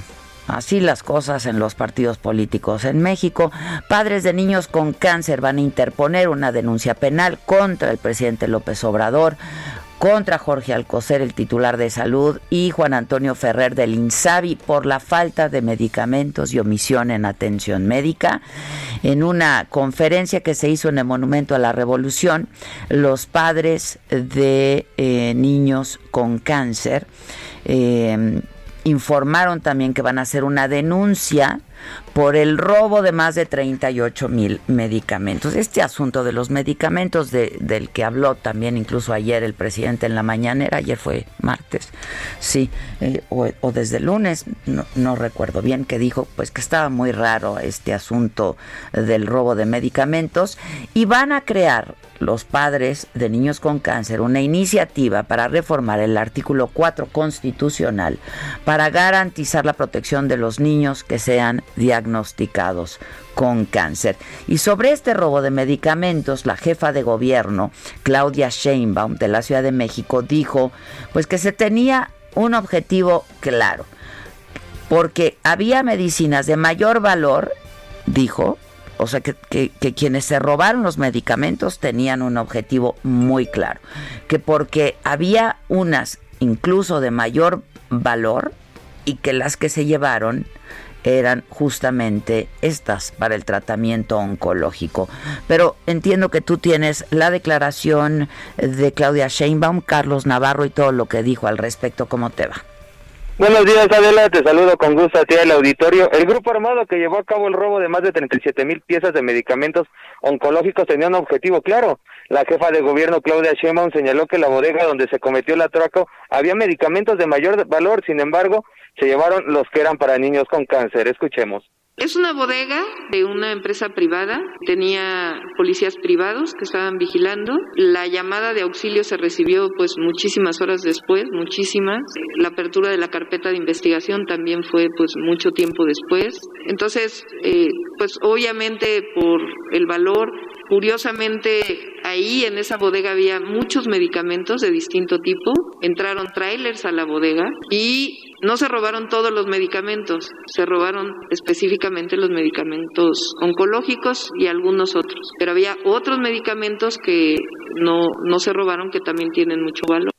Speaker 3: Así las cosas en los partidos políticos. En México, padres de niños con cáncer van a interponer una denuncia penal contra el presidente López Obrador, contra Jorge Alcocer, el titular de salud, y Juan Antonio Ferrer del INSABI por la falta de medicamentos y omisión en atención médica. En una conferencia que se hizo en el Monumento a la Revolución, los padres de eh, niños con cáncer eh, informaron también que van a hacer una denuncia por el robo de más de 38 mil medicamentos. Este asunto de los medicamentos del que habló también incluso ayer el presidente en la mañanera, ayer fue martes, sí, eh, o, desde lunes, no, no recuerdo bien, que dijo pues que estaba muy raro este asunto del robo de medicamentos y van a crear los padres de niños con cáncer una iniciativa para reformar el artículo 4 constitucional para garantizar la protección de los niños que sean diagnosticados con cáncer. Y sobre este robo de medicamentos, la jefa de gobierno, Claudia Sheinbaum, de la Ciudad de México, dijo pues que se tenía un objetivo claro, porque había medicinas de mayor valor, dijo, o sea, que, quienes se robaron los medicamentos tenían un objetivo muy claro. Que porque había unas incluso de mayor valor y que las que se llevaron eran justamente estas para el tratamiento oncológico. Pero entiendo que tú tienes la declaración de Claudia Sheinbaum, Carlos Navarro y todo lo que dijo al respecto. ¿Cómo te va?
Speaker 11: Buenos días, Adela. Te saludo con gusto a ti el auditorio. El grupo armado que llevó a cabo el robo de más de 37 mil piezas de medicamentos oncológicos tenía un objetivo claro. La jefa de gobierno, Claudia Sheinbaum, señaló que la bodega donde se cometió el atraco había medicamentos de mayor valor. Sin embargo, se llevaron los que eran para niños con cáncer. Escuchemos.
Speaker 8: Es una bodega de una empresa privada, tenía policías privados que estaban vigilando. La llamada de auxilio se recibió pues muchísimas horas después, muchísimas. La apertura de la carpeta de investigación también fue pues mucho tiempo después. Entonces, eh, pues obviamente por el valor Curiosamente, ahí en esa bodega había muchos medicamentos de distinto tipo. Entraron trailers a la bodega y no se robaron todos los medicamentos, se robaron específicamente los medicamentos oncológicos y algunos otros. Pero había otros medicamentos que no, no se robaron que también tienen mucho valor.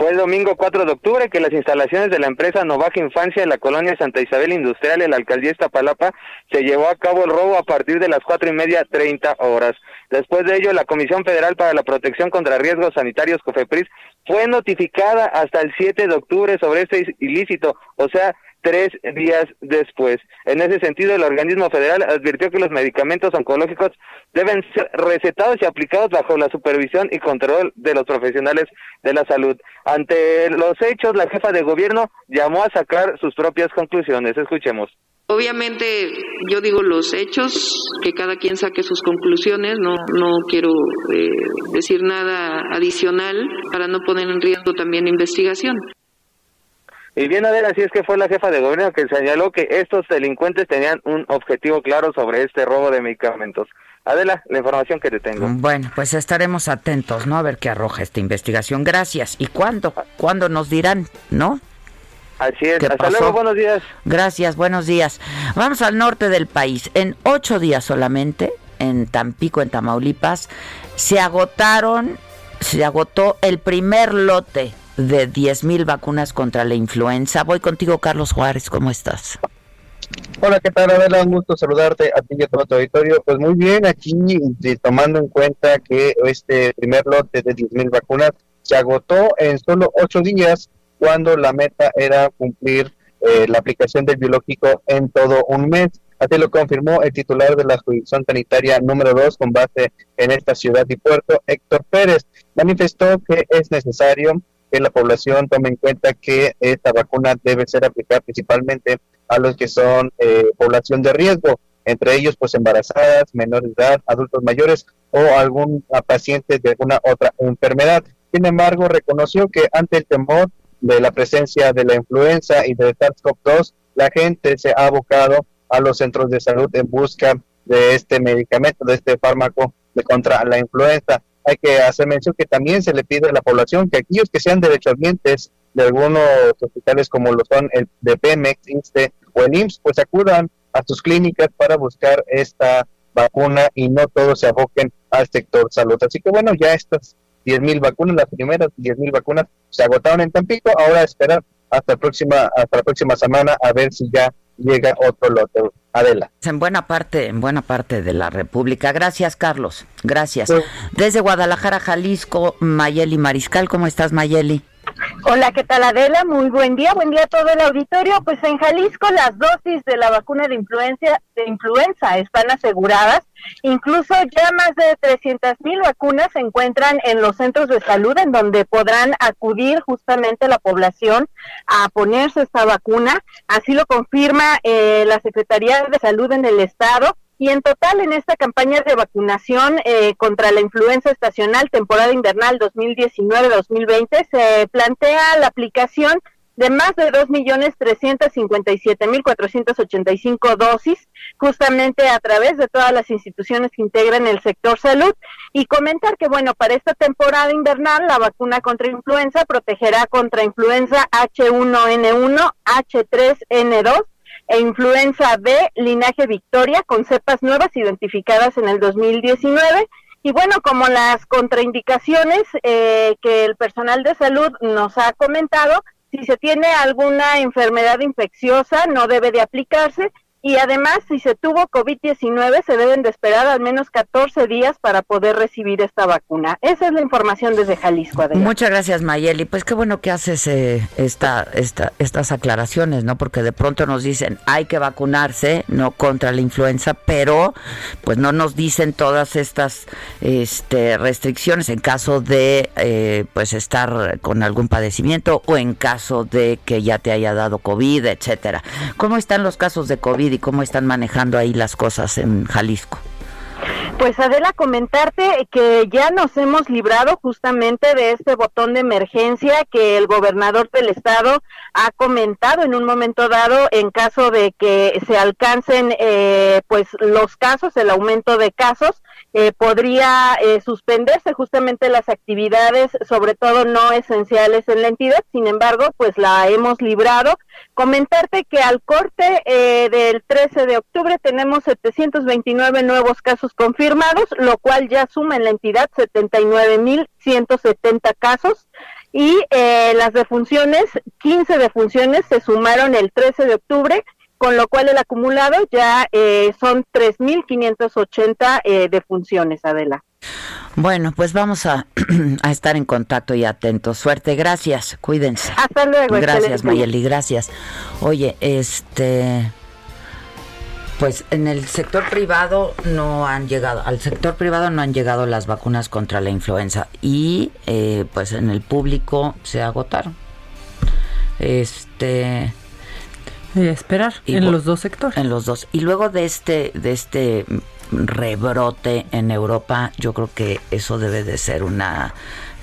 Speaker 11: Fue el domingo 4 de octubre que las instalaciones de la empresa Novaja Infancia en la colonia Santa Isabel Industrial en la alcaldía Iztapalapa se llevó a cabo el robo a partir de las cuatro y media treinta horas. Después de ello, la Comisión Federal para la Protección contra Riesgos Sanitarios, COFEPRIS, fue notificada hasta el 7 de octubre sobre este ilícito, o sea, tres días después. En ese sentido, el organismo federal advirtió que los medicamentos oncológicos deben ser recetados y aplicados bajo la supervisión y control de los profesionales de la salud. Ante los hechos, la jefa de gobierno llamó a sacar sus propias conclusiones. Escuchemos.
Speaker 8: Obviamente yo digo los hechos, que cada quien saque sus conclusiones, no, no quiero eh, decir nada adicional para no poner en riesgo también la investigación.
Speaker 11: Y bien, Adela, así es que fue la jefa de gobierno que señaló que estos delincuentes tenían un objetivo claro sobre este robo de medicamentos. Adela, la información que te tengo.
Speaker 3: Bueno, pues estaremos atentos, ¿no? A ver qué arroja esta investigación. Gracias. ¿Y cuándo? ¿Cuándo nos dirán, no?
Speaker 11: Así es. Hasta luego, buenos días.
Speaker 3: Gracias, buenos días. Vamos al norte del país. En ocho días solamente, en Tampico, en Tamaulipas, se agotaron, se agotó el primer lote de 10 mil vacunas contra la influenza. Voy contigo, Carlos Juárez, ¿cómo estás?
Speaker 12: Hola, ¿qué tal, Adela? Un gusto saludarte a ti y a todo tu auditorio. Pues muy bien, aquí tomando en cuenta que este primer lote de 10 mil vacunas se agotó en solo ocho días, cuando la meta era cumplir eh, la aplicación del biológico en todo un mes. Así lo confirmó el titular de la jurisdicción sanitaria número 2 con base en esta ciudad y puerto, Héctor Pérez. Manifestó que es necesario que la población tome en cuenta que esta vacuna debe ser aplicada principalmente a los que son eh, población de riesgo, entre ellos pues embarazadas, menores de edad, adultos mayores o algún paciente de alguna otra enfermedad. Sin embargo, reconoció que ante el temor de la presencia de la influenza y del SARS-CoV-2, la gente se ha abocado a los centros de salud en busca de este medicamento, de este fármaco de contra la influenza hay que hacer mención que también se le pide a la población que aquellos que sean derechohabientes de algunos hospitales como lo son el de Pemex, INSTE o el IMSS, pues acudan a sus clínicas para buscar esta vacuna y no todos se aboquen al sector salud. Así que bueno, ya estas 10.000 mil vacunas, las primeras 10.000 mil vacunas se agotaron en Tampico, ahora esperar hasta, próxima, hasta la próxima semana a ver si ya llega otro lote. Adela.
Speaker 3: En buena parte, en buena parte de la República. Gracias, Carlos. Gracias. Desde Guadalajara, Jalisco, Mayeli Mariscal. ¿Cómo estás, Mayeli?
Speaker 9: Hola, ¿qué tal Adela? Muy buen día, buen día a todo el auditorio. Pues en Jalisco las dosis de la vacuna de influenza, de influenza están aseguradas. Incluso ya más de 300 mil vacunas se encuentran en los centros de salud en donde podrán acudir justamente la población a ponerse esta vacuna. Así lo confirma eh, la Secretaría de Salud en el estado. Y en total, en esta campaña de vacunación eh, contra la influenza estacional temporada invernal 2019-2020, se plantea la aplicación de más de 2.357.485 dosis, justamente a través de todas las instituciones que integran el sector salud. Y comentar que, bueno, para esta temporada invernal, la vacuna contra influenza protegerá contra influenza H1N1, H3N2, e influenza B linaje Victoria con cepas nuevas identificadas en el 2019. Y bueno, como las contraindicaciones eh, que el personal de salud nos ha comentado, si se tiene alguna enfermedad infecciosa no debe de aplicarse y además, si se tuvo COVID-19, se deben de esperar al menos 14 días para poder recibir esta vacuna. Esa es la información desde Jalisco.
Speaker 3: Muchas gracias, Mayeli. Pues qué bueno que haces eh, esta, esta, estas aclaraciones, ¿no? Porque de pronto nos dicen hay que vacunarse, no contra la influenza, pero pues no nos dicen todas estas este, restricciones en caso de eh, pues estar con algún padecimiento o en caso de que ya te haya dado COVID, etcétera. ¿Cómo están los casos de COVID? Y cómo están manejando ahí las cosas en Jalisco.
Speaker 9: Pues Adela, comentarte que ya nos hemos librado justamente de este botón de emergencia que el gobernador del estado ha comentado en un momento dado en caso de que se alcancen eh, pues los casos, el aumento de casos, eh, podría eh, suspenderse justamente las actividades, sobre todo no esenciales en la entidad. Sin embargo, pues la hemos librado. Comentarte que al corte eh, del 13 de octubre tenemos 729 nuevos casos confirmados, lo cual ya suma en la entidad 79.170 casos. Y las defunciones, 15 defunciones se sumaron el 13 de octubre con lo cual el acumulado ya eh, son 3.580 eh, defunciones, Adela.
Speaker 3: Bueno, pues vamos a, a, estar en contacto y atentos. Suerte, gracias, cuídense.
Speaker 9: Hasta luego.
Speaker 3: Gracias, Mayeli, gracias. Oye, este... Pues en el sector privado no han llegado, al sector privado no han llegado las vacunas contra la influenza y eh, pues en el público se agotaron. Este,
Speaker 5: y esperar en los dos sectores.
Speaker 3: En los dos. Y luego de este, de este rebrote en Europa, yo creo que eso debe de ser una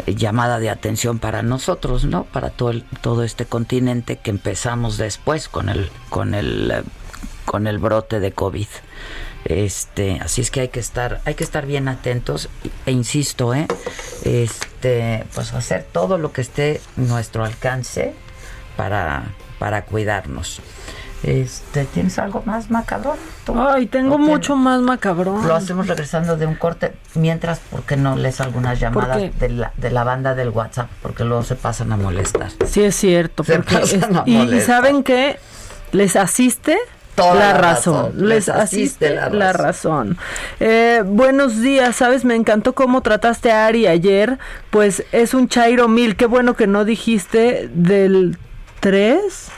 Speaker 3: llamada de atención para nosotros, ¿no? Para todo el, todo este continente que empezamos después con el con el con el brote de COVID. Este, así es que hay que estar hay que estar bien atentos e insisto, eh, este, pues hacer todo lo que esté en nuestro alcance para para cuidarnos. Este, ¿Tienes algo más macabrón?
Speaker 5: Ay, tengo mucho más macabrón.
Speaker 3: Lo hacemos regresando de un corte. Mientras, ¿por qué no lees algunas llamadas de la, de la banda del WhatsApp? Porque luego se pasan a molestar.
Speaker 5: Sí, es cierto. y, ¿saben qué? Les asiste la, razón. Les, asiste, la razón. Eh, buenos días, sabes, me encantó cómo trataste a Ari ayer. Pues es un Chairo Mil. Qué bueno que no dijiste del 3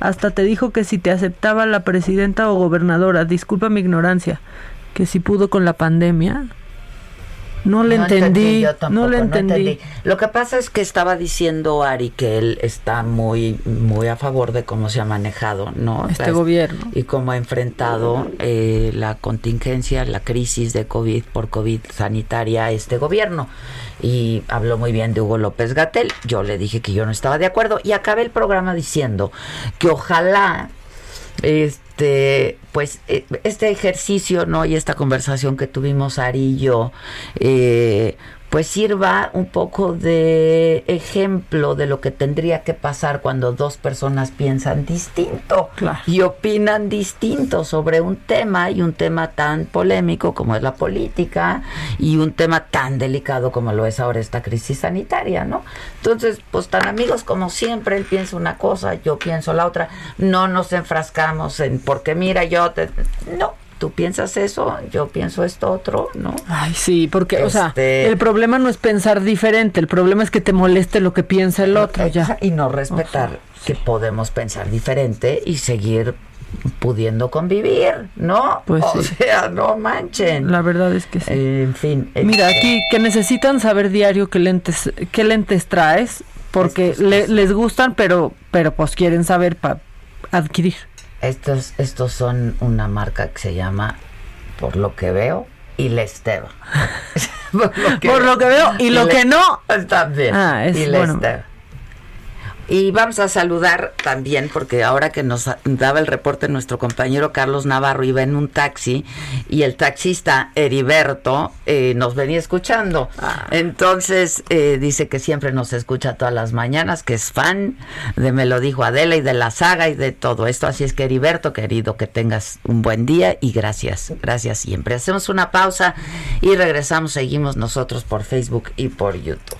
Speaker 5: hasta te dijo que si te aceptaba la presidenta o gobernadora, disculpa mi ignorancia, que si pudo con la pandemia. No le entendí, no le entendí.
Speaker 3: Lo que pasa es que estaba diciendo Ari que él está muy muy a favor de cómo se ha manejado, ¿no?
Speaker 5: Este gobierno.
Speaker 3: Y cómo ha enfrentado eh, la contingencia, la crisis de COVID por COVID sanitaria este gobierno y habló muy bien de Hugo López Gatel. Yo le dije que yo no estaba de acuerdo y acabé el programa diciendo que ojalá este pues e, este ejercicio no y esta conversación que tuvimos Ari y yo eh, pues sirva un poco de ejemplo de lo que tendría que pasar cuando dos personas piensan distinto y opinan distinto sobre un tema y un tema tan polémico como es la política y un tema tan delicado como lo es ahora esta crisis sanitaria, ¿no? Entonces, pues tan amigos como siempre, él piensa una cosa, yo pienso la otra, no nos enfrascamos en porque mira, yo te... no tú piensas eso, yo pienso esto otro, ¿no?
Speaker 5: Ay, sí, porque, o sea, este el problema no es pensar diferente, el problema es que te moleste lo que piensa el otro, ya.
Speaker 3: Y no respetar que podemos pensar diferente y seguir pudiendo convivir, ¿no?
Speaker 5: Pues
Speaker 3: o sea, no manchen.
Speaker 5: La verdad es que sí.
Speaker 3: en fin.
Speaker 5: Mira, este aquí que necesitan saber diario qué lentes, qué lentes traes, porque les gustan, pero, pero pues quieren saber para adquirir.
Speaker 3: Estos, estos son una marca que se llama, por lo que veo,
Speaker 5: por, lo que, por lo que veo y lo que no.
Speaker 3: También. Ah, es bueno. Y vamos a saludar también, porque ahora que nos daba el reporte nuestro compañero Carlos Navarro iba en un taxi y el taxista Heriberto eh, nos venía escuchando. Ah. Entonces eh, dice que siempre nos escucha todas las mañanas, que es fan de Me lo dijo Adela y de la saga y de todo esto. Así es que Heriberto, querido, que tengas un buen día y gracias, gracias siempre. Hacemos una pausa y regresamos, seguimos nosotros por Facebook y por YouTube.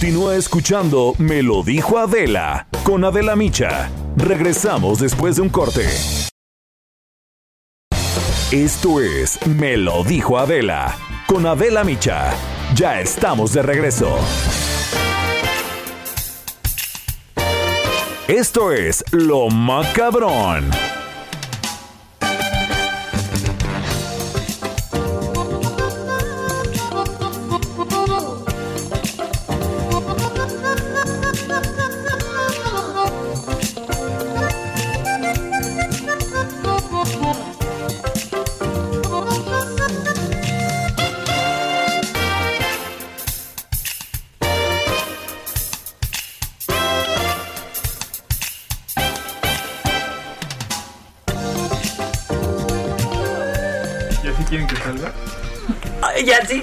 Speaker 2: Continúa escuchando Me lo dijo Adela con Adela Micha. Regresamos después de un corte. Esto es Me lo dijo Adela con Adela Micha. Ya estamos de regreso. Esto es Lo Macabrón.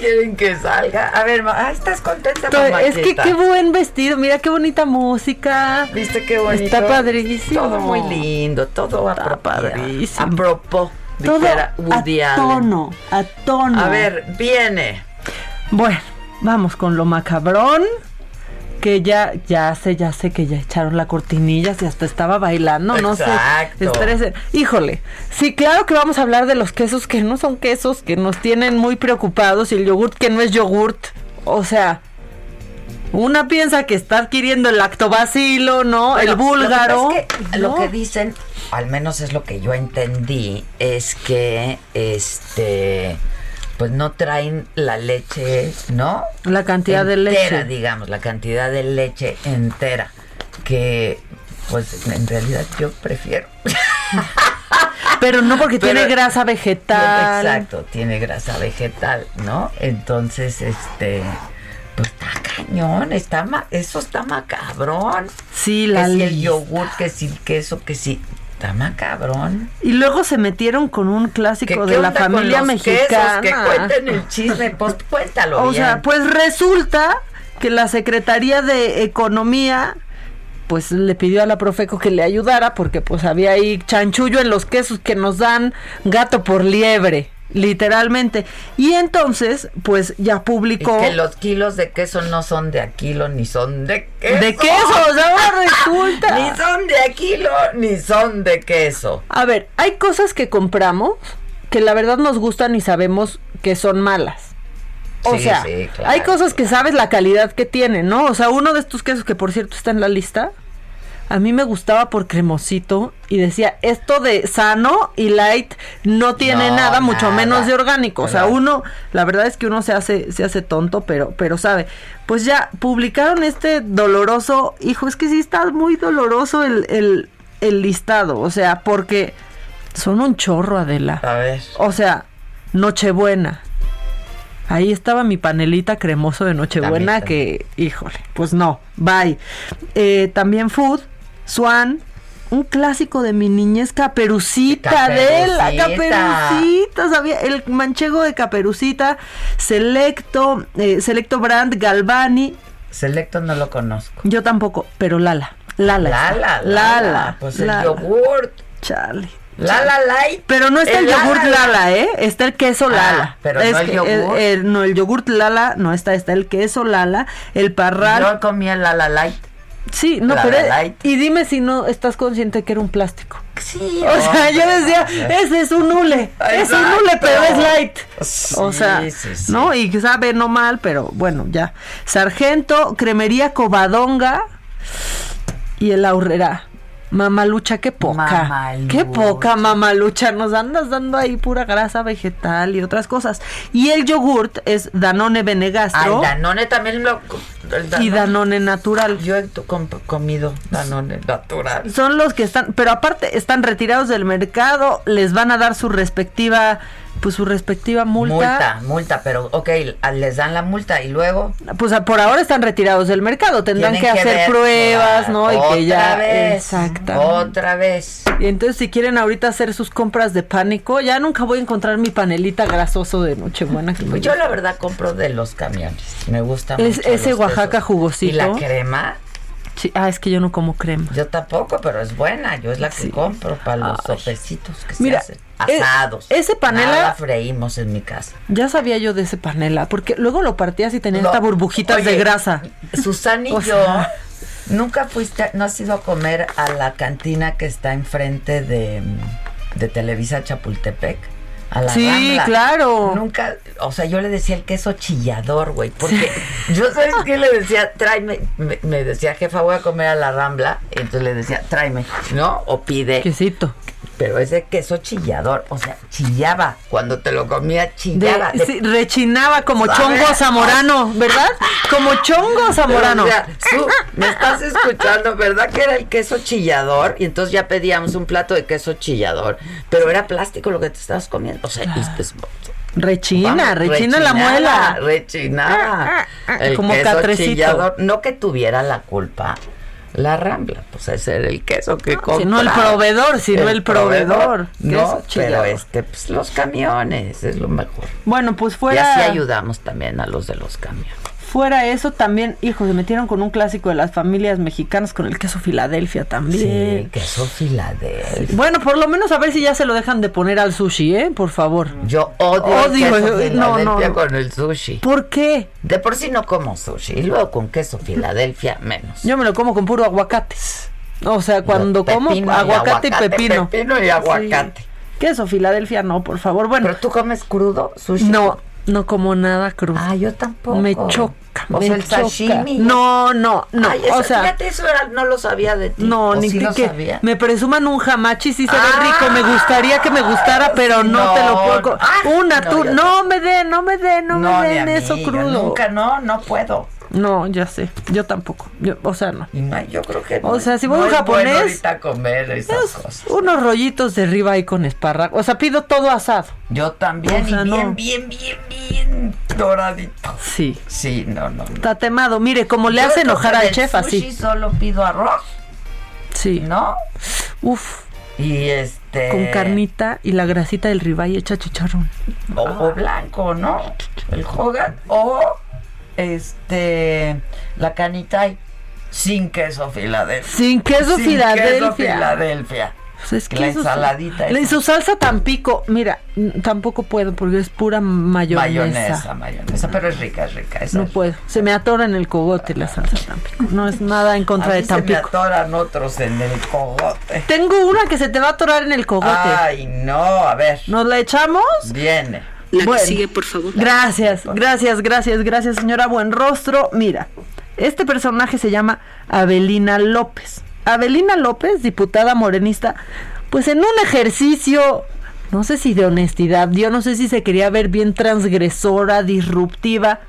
Speaker 3: Quieren que salga. A ver, ¿estás contenta,
Speaker 5: Es que qué buen vestido, mira qué bonita música.
Speaker 3: ¿Viste qué bonito?
Speaker 5: Está padrísimo.
Speaker 3: Todo muy lindo, todo Está padrísimo. A propósito,
Speaker 5: todo a tono, a tono.
Speaker 3: A ver, viene.
Speaker 5: Bueno, vamos con lo macabrón que ya, ya sé, ya sé que ya echaron la cortinilla y hasta estaba bailando, no
Speaker 3: Exacto.
Speaker 5: sé. Híjole, sí, claro que vamos a hablar de los quesos que no son quesos, que nos tienen muy preocupados y el yogurt que no es yogurt. O sea, una piensa que está adquiriendo el lactobacilo, ¿no? el búlgaro.
Speaker 3: Lo que dicen, al menos es lo que yo entendí, es que este pues no traen la leche, ¿no?
Speaker 5: La cantidad de leche.
Speaker 3: digamos, la cantidad de leche entera, que pues en realidad yo prefiero.
Speaker 5: Pero no porque tiene grasa vegetal.
Speaker 3: Exacto, tiene grasa vegetal, ¿no? Entonces, este, pues está cañón, está eso está macabrón.
Speaker 5: Sí, la
Speaker 3: que si el yogur, que si el queso, que si Está cabrón.
Speaker 5: Y luego se metieron con un clásico de la familia mexicana.
Speaker 3: que cuenten el chisme, pues cuéntalo.
Speaker 5: O sea, pues resulta que la Secretaría de Economía pues le pidió a la Profeco que le ayudara porque pues había ahí chanchullo en los quesos que nos dan gato por liebre literalmente. Y entonces, pues ya publicó.
Speaker 3: que los kilos de queso no son de a kilo ni son de queso.
Speaker 5: De queso, ahora resulta.
Speaker 3: ni son de a kilo ni son de queso.
Speaker 5: A ver, hay cosas que compramos que la verdad nos gustan y sabemos que son malas. O sea, hay cosas que sabes la calidad que tienen, ¿no? O sea, uno de estos quesos que por cierto está en la lista a mí me gustaba por cremosito y decía, esto de sano y light no tiene nada, mucho menos de orgánico. O sea, uno, la verdad es que uno se hace, se hace tonto, pero, pero sabe. Pues ya, publicaron este doloroso, hijo, es que sí está muy doloroso el, el, el listado. O sea, porque son un chorro, Adela.
Speaker 3: A ver.
Speaker 5: O sea, Nochebuena. Ahí estaba mi panelita cremoso de Nochebuena que, híjole, pues no, bye. Eh, también Food, Swan, un clásico de mi niñez, Caperucita, de la Caperucita, sabía, el manchego de Caperucita, Selecto, eh, Selecto Brand, Galvani.
Speaker 3: Selecto no lo conozco.
Speaker 5: Yo tampoco, pero Lala. Lala.
Speaker 3: Lala, Lala. Pues el yogurt.
Speaker 5: Charlie.
Speaker 3: Lala Light.
Speaker 5: Pero no está el, yogurt Lala, ¿eh? Está el queso ah, Lala.
Speaker 3: pero no el yogurt.
Speaker 5: no, el yogurt Lala no está, está el queso Lala, el parral.
Speaker 3: Yo comía el Lala Light.
Speaker 5: Sí, no, pero y dime si no estás consciente que era un plástico.
Speaker 3: Sí.
Speaker 5: O sea, yo decía, ese es un hule, es un hule, pero es light. o sea, ¿no? Y sabe no mal, pero bueno, ya. Sargento, cremería Covadonga y el Aurrera. Mamalucha, qué poca. Qué poca mamalucha. Nos andas dando ahí pura grasa vegetal y otras cosas. Y el yogurt es Danone Benegastro.
Speaker 3: Ay, Danone también lo.
Speaker 5: Y Danone natural.
Speaker 3: Yo he comido Danone natural.
Speaker 5: Son los que están, pero aparte están retirados del mercado, les van a dar su respectiva pues su respectiva multa.
Speaker 3: Multa, multa, pero ok, les dan la multa y luego.
Speaker 5: Pues por ahora están retirados del mercado, tendrán que, hacer pruebas, ¿no?
Speaker 3: y
Speaker 5: que ya.
Speaker 3: Vez, Otra vez.
Speaker 5: Y entonces, si quieren ahorita hacer sus compras de pánico, ya nunca voy a encontrar mi panelita grasoso de Nochebuena. Que
Speaker 3: pues yo, la verdad, compro de los camiones. Me gusta
Speaker 5: es,
Speaker 3: mucho.
Speaker 5: Ese Oaxaca jugosito.
Speaker 3: Y la crema
Speaker 5: ah, es que yo no como crema.
Speaker 3: Yo tampoco, pero es buena. Yo es la que compro para los sopecitos que se hacen. Eh, asados.
Speaker 5: ese panela. Nada
Speaker 3: freímos en mi casa.
Speaker 5: Ya sabía yo de ese panela, porque luego lo partías y tenía esta burbujitas de grasa.
Speaker 3: Susana y yo. ¿Nunca fuiste, no has ido a comer a la cantina que está enfrente de, de Televisa Chapultepec?
Speaker 5: sí, claro.
Speaker 3: Nunca, o sea, yo le decía el queso chillador, güey, porque yo sabes qué le decía, tráeme, me, decía, jefa, voy a comer a la Rambla, entonces le decía, tráeme, ¿no? O pide.
Speaker 5: Quesito.
Speaker 3: Pero ese queso chillador, o sea, chillaba. Cuando te lo comía, chillaba.
Speaker 5: sí, rechinaba como chongo zamorano, ¿verdad? Como chongo zamorano. o sea,
Speaker 3: me estás escuchando, ¿verdad? Que era el queso chillador. Y entonces ya pedíamos un plato de queso chillador. Pero era plástico lo que te estabas comiendo. O sea,
Speaker 5: Rechina, rechina la muela.
Speaker 3: Rechinaba. El como queso chillador. No que tuviera la culpa la Rambla, pues ese era el queso que no,
Speaker 5: Si no el proveedor, sino el, proveedor.
Speaker 3: No, pero este, pues los camiones es lo mejor.
Speaker 5: Bueno, pues fuera...
Speaker 3: Y así ayudamos también a los de los camiones.
Speaker 5: Fuera eso, también, hijo, se metieron con un clásico de las familias mexicanas, con el queso Filadelfia también.
Speaker 3: Sí, queso Filadelfia.
Speaker 5: Bueno, por lo menos a ver si ya se lo dejan de poner al sushi, ¿eh? Por favor.
Speaker 3: Yo odio, el queso Filadelfia con el sushi.
Speaker 5: ¿Por qué?
Speaker 3: De por sí no como sushi, y luego con queso Filadelfia menos.
Speaker 5: Yo me lo como con puro aguacate. O sea, cuando como aguacate, y pepino.
Speaker 3: Pepino y aguacate.
Speaker 5: Queso Filadelfia no, por favor. Bueno.
Speaker 3: ¿Pero tú comes crudo sushi?
Speaker 5: No, no como nada crudo.
Speaker 3: Ah, yo tampoco.
Speaker 5: Me choca.
Speaker 3: O
Speaker 5: me
Speaker 3: sea, el sashimi.
Speaker 5: No, no, no.
Speaker 3: Ay, o sea, fíjate, eso era, no lo sabía de ti.
Speaker 5: No, ni sí que me presuman un hamachi sí se ve rico. Me gustaría que me gustara, pero no, te lo puedo. Ah, Una, tú, no me den, no me den, no, me den eso crudo.
Speaker 3: Nunca, no, no puedo.
Speaker 5: No, ya sé, yo tampoco. Yo, o sea, no.
Speaker 3: yo creo que no.
Speaker 5: O sea, si voy a un japonés.
Speaker 3: ahorita comer esas cosas.
Speaker 5: Unos rollitos de ahí con espárragos. O sea, pido todo asado.
Speaker 3: Yo también, y bien, bien, bien, bien doradito.
Speaker 5: Sí.
Speaker 3: Sí, no, no.
Speaker 5: Está temado. Mire, como le hace enojar al chef así.
Speaker 3: solo pido arroz.
Speaker 5: Sí.
Speaker 3: ¿No?
Speaker 5: Uf.
Speaker 3: Y este.
Speaker 5: Con carnita y la grasita del ribeye hecha chicharrón.
Speaker 3: O, blanco, ¿no? El hogan. O este la canita sin queso Filadelfia.
Speaker 5: Sin queso
Speaker 3: sin
Speaker 5: Filadelfia.
Speaker 3: Queso Filadelfia. Pues es que la ensaladita.
Speaker 5: Le su salsa tampico, mira, tampoco puedo porque es pura mayonesa.
Speaker 3: Mayonesa, mayonesa, pero es rica, es rica.
Speaker 5: no puedo, se me atora en el cogote la salsa tampico. No es nada en contra de Tampico. Se
Speaker 3: me atoran otros en el cogote.
Speaker 5: Tengo una que se te va a atorar en el cogote.
Speaker 3: Ay, no, a ver.
Speaker 5: ¿Nos la echamos?
Speaker 3: Viene.
Speaker 8: La que sigue, por favor.
Speaker 5: Gracias, gracias, gracias, gracias, señora Buen Rostro. Mira, este personaje se llama Abelina López. Abelina López, diputada morenista, pues en un ejercicio, no sé si de honestidad, yo no sé si se quería ver bien transgresora, disruptiva,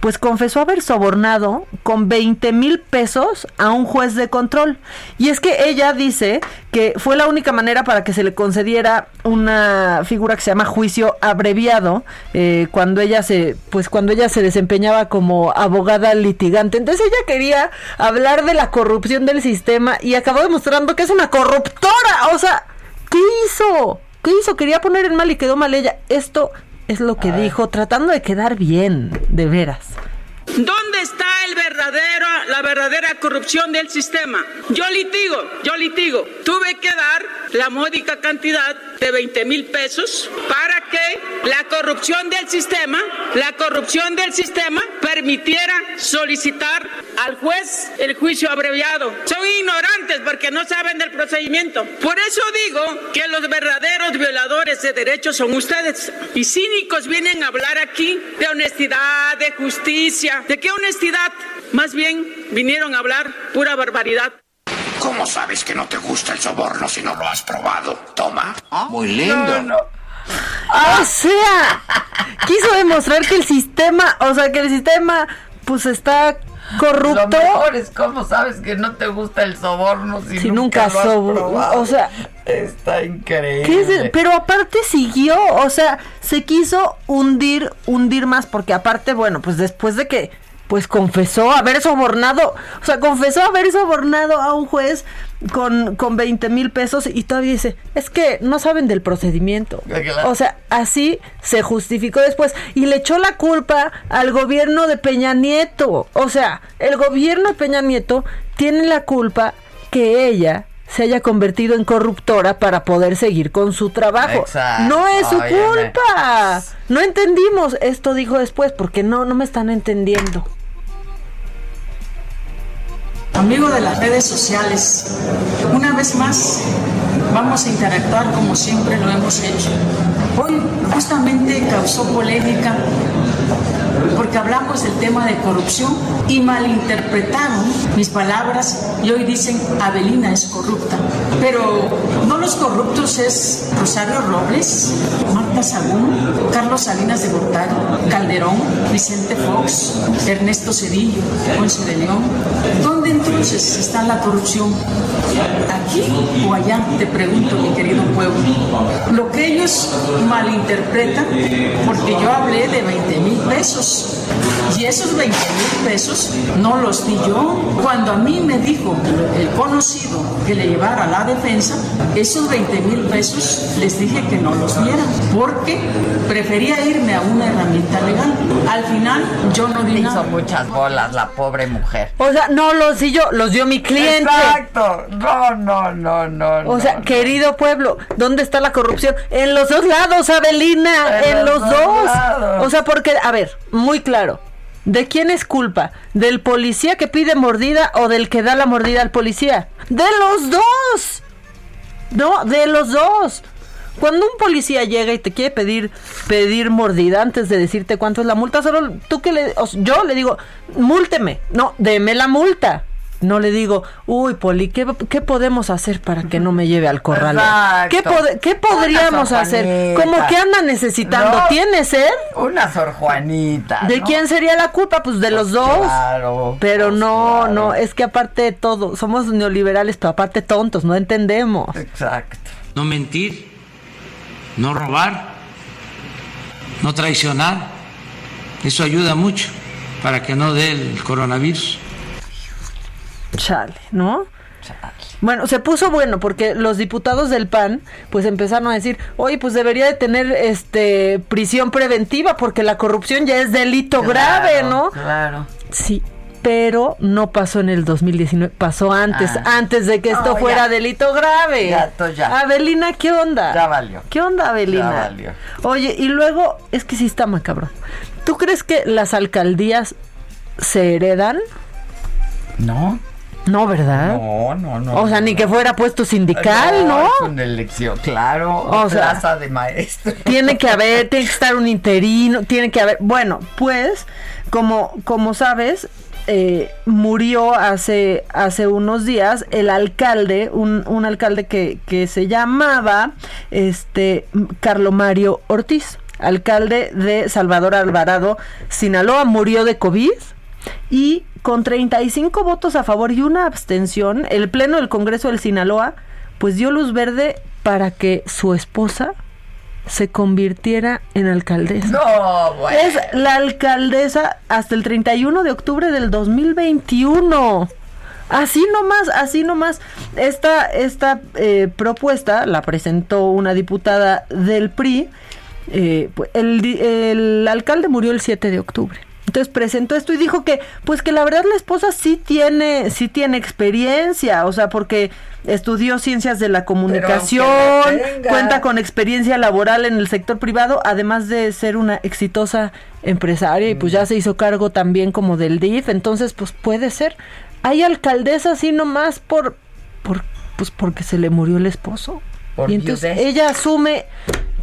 Speaker 5: pues confesó haber sobornado con 20 mil pesos a un juez de control. Y es que ella dice que fue la única manera para que se le concediera una figura que se llama juicio abreviado eh, cuando ella se, pues cuando ella se desempeñaba como abogada litigante. Entonces ella quería hablar de la corrupción del sistema y acabó demostrando que es una corruptora. O sea, ¿qué hizo? ¿Qué hizo? Quería poner en mal y quedó mal ella. Esto es lo que dijo, tratando de quedar bien, de veras.
Speaker 13: ¿Dónde está el verdadero? la verdadera corrupción del sistema. Yo litigo, yo litigo. Tuve que dar la módica cantidad de 20 mil pesos para que la corrupción del sistema, la corrupción del sistema permitiera solicitar al juez el juicio abreviado. Son ignorantes porque no saben del procedimiento. Por eso digo que los verdaderos violadores de derechos son ustedes. Y cínicos vienen a hablar aquí de honestidad, de justicia. ¿De qué honestidad? Más bien vinieron a hablar pura barbaridad.
Speaker 14: ¿Cómo sabes que no te gusta el soborno si no lo has probado? Toma.
Speaker 5: Muy lindo. O sea, quiso demostrar que el sistema, o sea, que el sistema pues está corrupto.
Speaker 3: Lo mejor es cómo sabes que no te gusta el soborno si, nunca, lo
Speaker 5: has O sea,
Speaker 3: está increíble.
Speaker 5: Pero aparte siguió, o sea, se quiso hundir, hundir más porque aparte, bueno, pues después de que pues confesó haber sobornado, o sea, confesó haber sobornado a un juez con, con 20 mil pesos y todavía dice, es que no saben del procedimiento. O sea, así se justificó después y le echó la culpa al gobierno de Peña Nieto. O sea, el gobierno de Peña Nieto tiene la culpa que ella se haya convertido en corruptora para poder seguir con su trabajo. No es su culpa. No entendimos. Esto dijo después porque no, no me están entendiendo.
Speaker 15: Amigo de las redes sociales, una vez más vamos a interactuar como siempre lo hemos hecho. Hoy justamente causó polémica porque hablamos del tema de corrupción y malinterpretaron mis palabras y hoy dicen Abelina es corrupta. Pero no los corruptos es Rosario Robles, Sagún, Carlos Salinas de Gortari, Calderón, Vicente Fox, Ernesto Cedillo, Ponce de León. ¿Dónde entonces está la corrupción? ¿Aquí o allá? Te pregunto, mi querido pueblo. Lo que ellos malinterpretan, porque yo hablé de 20 mil pesos y esos 20 mil pesos no los di yo. Cuando a mí me dijo el conocido que le llevara la defensa, esos 20 mil pesos les dije que no los dieran, porque prefería irme a una herramienta legal. Al final yo no di
Speaker 3: Hizo muchas bolas la pobre mujer.
Speaker 5: O sea, no los di yo, los dio mi cliente.
Speaker 3: Exacto. No, no, no, no.
Speaker 5: O sea, querido pueblo, ¿dónde está la corrupción? En los dos lados, Abelina, en, los, dos. O sea, porque, a ver, muy claro. ¿De quién es culpa? ¿Del policía que pide mordida o del que da la mordida al policía? ¡De los dos! No, de los dos. Cuando un policía llega y te quiere pedir pedir mordida antes de decirte cuánto es la multa, solo tú que le yo le digo, "Múlteme." No, deme la multa. No le digo, uy, Poli, ¿qué, podemos hacer para que no me lleve al corral? ¿Qué, ¿Qué, podríamos hacer? Como que anda necesitando. ¿Tiene sed?
Speaker 3: Una Sor Juanita.
Speaker 5: ¿De quién sería la culpa? Pues de los pues dos. Claro. Pero pues no, no, es que aparte de todo, somos neoliberales, pero aparte tontos, no entendemos.
Speaker 3: Exacto.
Speaker 4: No mentir, no robar, no traicionar. Eso ayuda mucho para que no dé el coronavirus.
Speaker 5: Chale, ¿no? Bueno, se puso bueno porque los diputados del PAN pues empezaron a decir, oye, pues debería de tener este prisión preventiva porque la corrupción ya es delito grave, ¿no?
Speaker 3: Claro.
Speaker 5: Sí, pero no pasó en el 2019, pasó antes, ah. antes de que esto fuera delito grave.
Speaker 3: Ya, ya.
Speaker 5: Abelina, ¿qué onda?
Speaker 3: Ya valió.
Speaker 5: ¿Qué onda, Abelina?
Speaker 3: Ya valió.
Speaker 5: Oye, y luego, es que sí está macabrón. ¿Tú crees que las alcaldías se heredan?
Speaker 3: No.
Speaker 5: No, ¿verdad?
Speaker 3: No, no, no.
Speaker 5: O sea, ni que fuera puesto sindical, ¿no?
Speaker 3: ¿no? Con elección, claro. O plaza de maestro.
Speaker 5: Tiene que haber, tiene que estar un interino, tiene que haber. Bueno, pues, como, como sabes, eh, murió hace, hace unos días el alcalde, un, un alcalde que, que se llamaba este Carlo Mario Ortiz, alcalde de Salvador Alvarado, Sinaloa, murió de COVID y con 35 votos a favor y una abstención, el Pleno del Congreso del Sinaloa pues dio luz verde para que su esposa se convirtiera en alcaldesa.
Speaker 3: No, bueno.
Speaker 5: Es la alcaldesa hasta el 31 de octubre del 2021. Así nomás, así nomás. Esta, esta eh, propuesta la presentó una diputada del PRI. Eh, el, el alcalde murió el 7 de octubre Entonces presentó esto y dijo que, pues que la verdad la esposa sí tiene, sí tiene experiencia, o sea, porque estudió ciencias de la comunicación, cuenta con experiencia laboral en el sector privado, además de ser una exitosa empresaria y pues ya mm. se hizo cargo también como del DIF, entonces pues puede ser. Hay alcaldesa así nomás por, por, pues porque se le murió el esposo. y entonces ella asume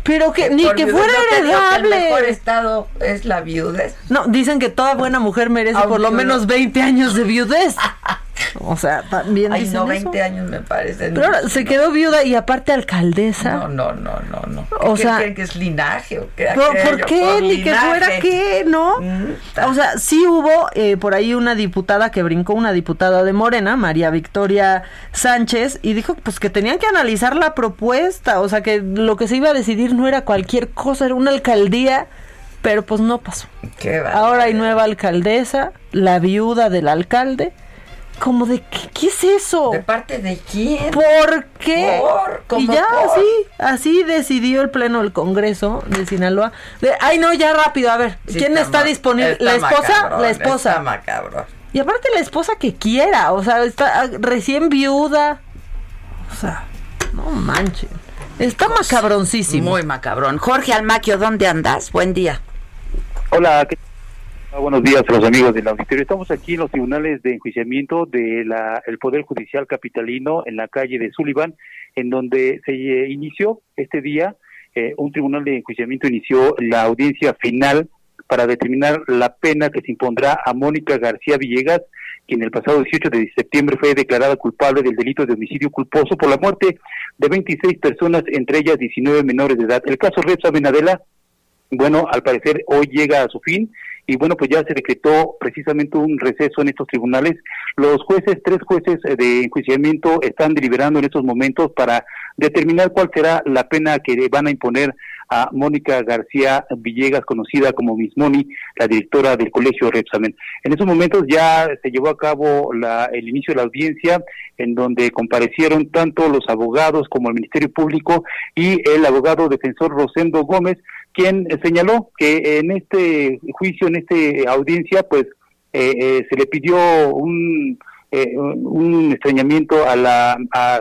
Speaker 5: pero que, ni que fuera heredable.
Speaker 16: el mejor estado es la viudez.
Speaker 5: No, dicen que toda buena mujer merece por lo menos 20 años de viudez. O sea, también
Speaker 16: Ay, no, 20 años me parece.
Speaker 5: Pero se quedó viuda y aparte alcaldesa.
Speaker 16: No, no, no, no, no. O sea, que es linaje o qué?
Speaker 5: ¿Por, qué? Ni que fuera qué, ¿no? Mm, o sea, sí hubo eh, por ahí una diputada que brincó, una diputada de Morena, María Victoria Sánchez, y dijo pues que tenían que analizar la propuesta, o sea, que lo que se iba a decidir no era cualquier cosa, era una alcaldía pero pues no pasó.
Speaker 16: Qué
Speaker 5: Ahora hay nueva alcaldesa, la viuda del alcalde, como de qué, qué, es eso?
Speaker 16: ¿De parte de quién?
Speaker 5: ¿Por qué? y ya así, así decidió el pleno del Congreso de Sinaloa. De, ay no, ya rápido, a ver, ¿quién está, disponible? la esposa, la esposa.
Speaker 16: Está macabro.
Speaker 5: Y aparte la esposa que quiera, o sea, está ah, recién viuda. O sea, no manchen. Está macabroncísimo.
Speaker 3: Muy macabrón. Jorge Almaquio, ¿dónde andas? Buen día.
Speaker 17: Hola, ¿qué Ah, buenos días a los amigos del auditorio. Estamos aquí en los tribunales de enjuiciamiento del Poder Judicial Capitalino en la calle de Sullivan, en donde se eh, inició este día, eh, un tribunal de enjuiciamiento inició la audiencia final para determinar la pena que se impondrá a Mónica García Villegas, quien el pasado 18 de septiembre fue declarada culpable del delito de homicidio culposo por la muerte de 26 personas, entre ellas 19 menores de edad. El caso Repsa Benadela, bueno, al parecer hoy llega a su fin y bueno, pues ya se decretó precisamente un receso en estos tribunales. Los jueces, tres jueces eh, de enjuiciamiento están deliberando en estos momentos para determinar cuál será la pena que van a imponer a Mónica García Villegas, conocida como Miss Moni, la directora del Colegio Repsamen. En estos momentos ya se llevó a cabo la, el inicio de la audiencia, en donde comparecieron tanto los abogados como el Ministerio Público y el abogado defensor Rosendo Gómez, quien señaló que en este juicio, en esta audiencia, pues eh, eh, se le pidió un, eh, un extrañamiento a la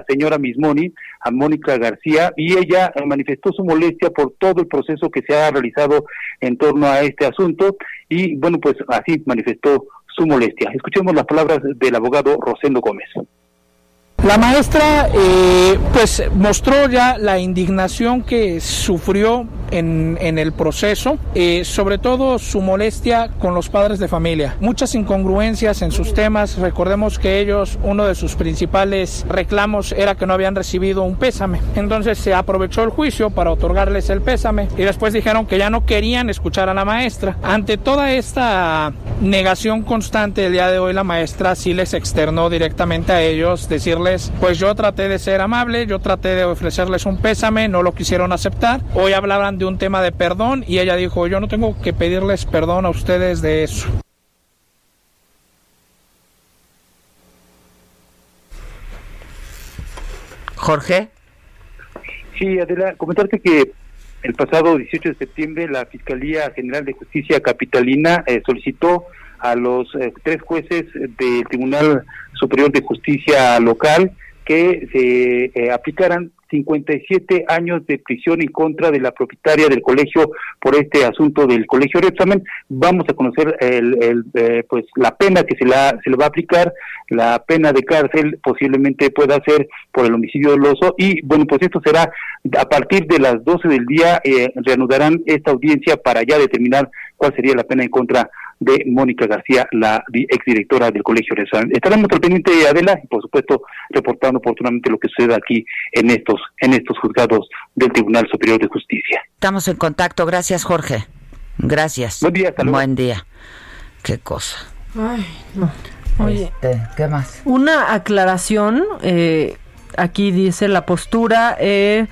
Speaker 17: señora Mismoni, a Mónica García, y ella manifestó su molestia por todo el proceso que se ha realizado en torno a este asunto, y bueno, pues así manifestó su molestia. Escuchemos las palabras del abogado Rosendo Gómez.
Speaker 18: La maestra eh, pues mostró ya la indignación que sufrió en, en el proceso, eh, sobre todo su molestia con los padres de familia. Muchas incongruencias en sus temas. Recordemos que ellos, uno de sus principales reclamos era que no habían recibido un pésame. Entonces se aprovechó el juicio para otorgarles el pésame y después dijeron que ya no querían escuchar a la maestra. Ante toda esta negación constante el día de hoy, la maestra sí les externó directamente a ellos decirles pues yo traté de ser amable, yo traté de ofrecerles un pésame, no lo quisieron aceptar. Hoy hablaban de un tema de perdón y ella dijo, yo no tengo que pedirles perdón a ustedes de eso.
Speaker 3: Jorge.
Speaker 17: Sí, Adela, comentarte que el pasado 18 de septiembre la Fiscalía General de Justicia Capitalina eh, solicitó a los eh, tres jueces del Tribunal Superior de Justicia local que se eh, aplicaran 57 años de prisión en contra de la propietaria del colegio por este asunto del colegio Repsamen. Vamos a conocer el, eh, pues la pena que se, la, se le va a aplicar, la pena de cárcel posiblemente pueda ser por el homicidio doloso y bueno, pues esto será a partir de las 12 del día, reanudarán esta audiencia para ya determinar cuál sería la pena en contra de Mónica García, la exdirectora del Colegio Nacional. Estaremos al pendiente de Adela y por supuesto reportando oportunamente lo que suceda aquí en estos, en estos juzgados del Tribunal Superior de Justicia.
Speaker 3: Estamos en contacto, gracias Jorge. Gracias.
Speaker 17: Buen día,
Speaker 3: Buen día. Qué cosa.
Speaker 5: Ay, no. Oye,
Speaker 3: este, ¿qué más?
Speaker 5: Una aclaración, eh, aquí dice la postura eh,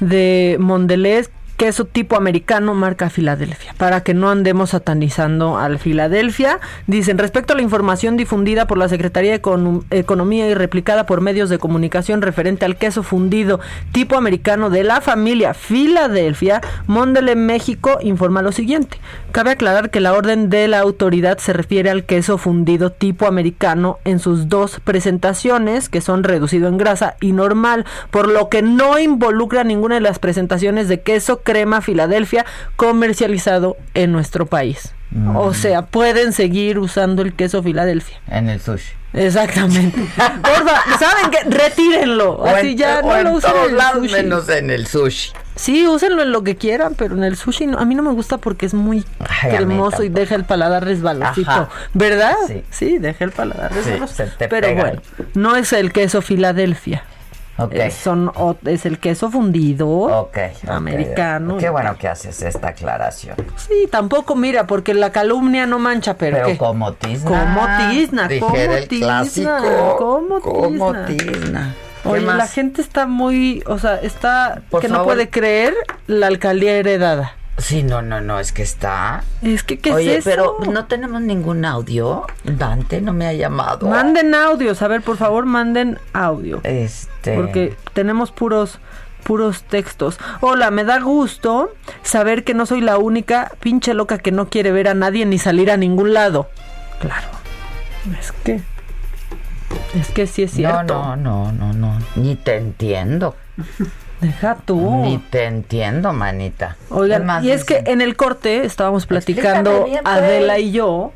Speaker 5: de Mondelez queso tipo americano marca Filadelfia, para que no andemos satanizando al Filadelfia. Dicen, respecto a la información difundida por la Secretaría de Economía y replicada por medios de comunicación referente al queso fundido tipo americano de la familia Filadelfia, Mondele México informa lo siguiente. Cabe aclarar que la orden de la autoridad se refiere al queso fundido tipo americano en sus dos presentaciones, que son reducido en grasa y normal, por lo que no involucra ninguna de las presentaciones de queso crema Filadelfia comercializado en nuestro país. O mm. sea, pueden seguir usando el queso Filadelfia.
Speaker 3: En el sushi.
Speaker 5: Exactamente. Porfa, ¿saben qué? Retírenlo. Así ya no lo usen
Speaker 3: en el sushi. menos en el sushi.
Speaker 5: Sí, úsenlo en lo que quieran, pero en el sushi a mí no me gusta porque es muy hermoso y deja el paladar resbalosito. ¿Verdad? Sí. deja el paladar resbalosito. pero bueno, no es el queso Filadelfia. Okay. son, es el queso fundido americano.
Speaker 3: Qué bueno que haces esta aclaración.
Speaker 5: Sí, tampoco, mira, porque la calumnia no mancha, pero.
Speaker 3: Pero como tizna.
Speaker 5: Como tizna, como
Speaker 3: tizna.
Speaker 5: Como tizna. Oye, la gente está muy, o sea, está que no puede creer la alcaldía heredada.
Speaker 3: Sí, no, no, no, es que está.
Speaker 5: Es que, ¿qué
Speaker 3: Oye,
Speaker 5: es
Speaker 3: eso? pero no tenemos ningún audio. Dante no me ha llamado.
Speaker 5: Manden audios, a ver, por favor, manden audio.
Speaker 3: Este.
Speaker 5: Porque tenemos puros puros textos. Hola, me da gusto saber que no soy la única pinche loca que no quiere ver a nadie ni salir a ningún lado. Claro. Es que es que sí es cierto.
Speaker 3: No, no, no, no, no. Ni te entiendo.
Speaker 5: Deja tú.
Speaker 3: Ni te entiendo, manita.
Speaker 5: Oigan, y es que en el corte estábamos platicando Adela y yo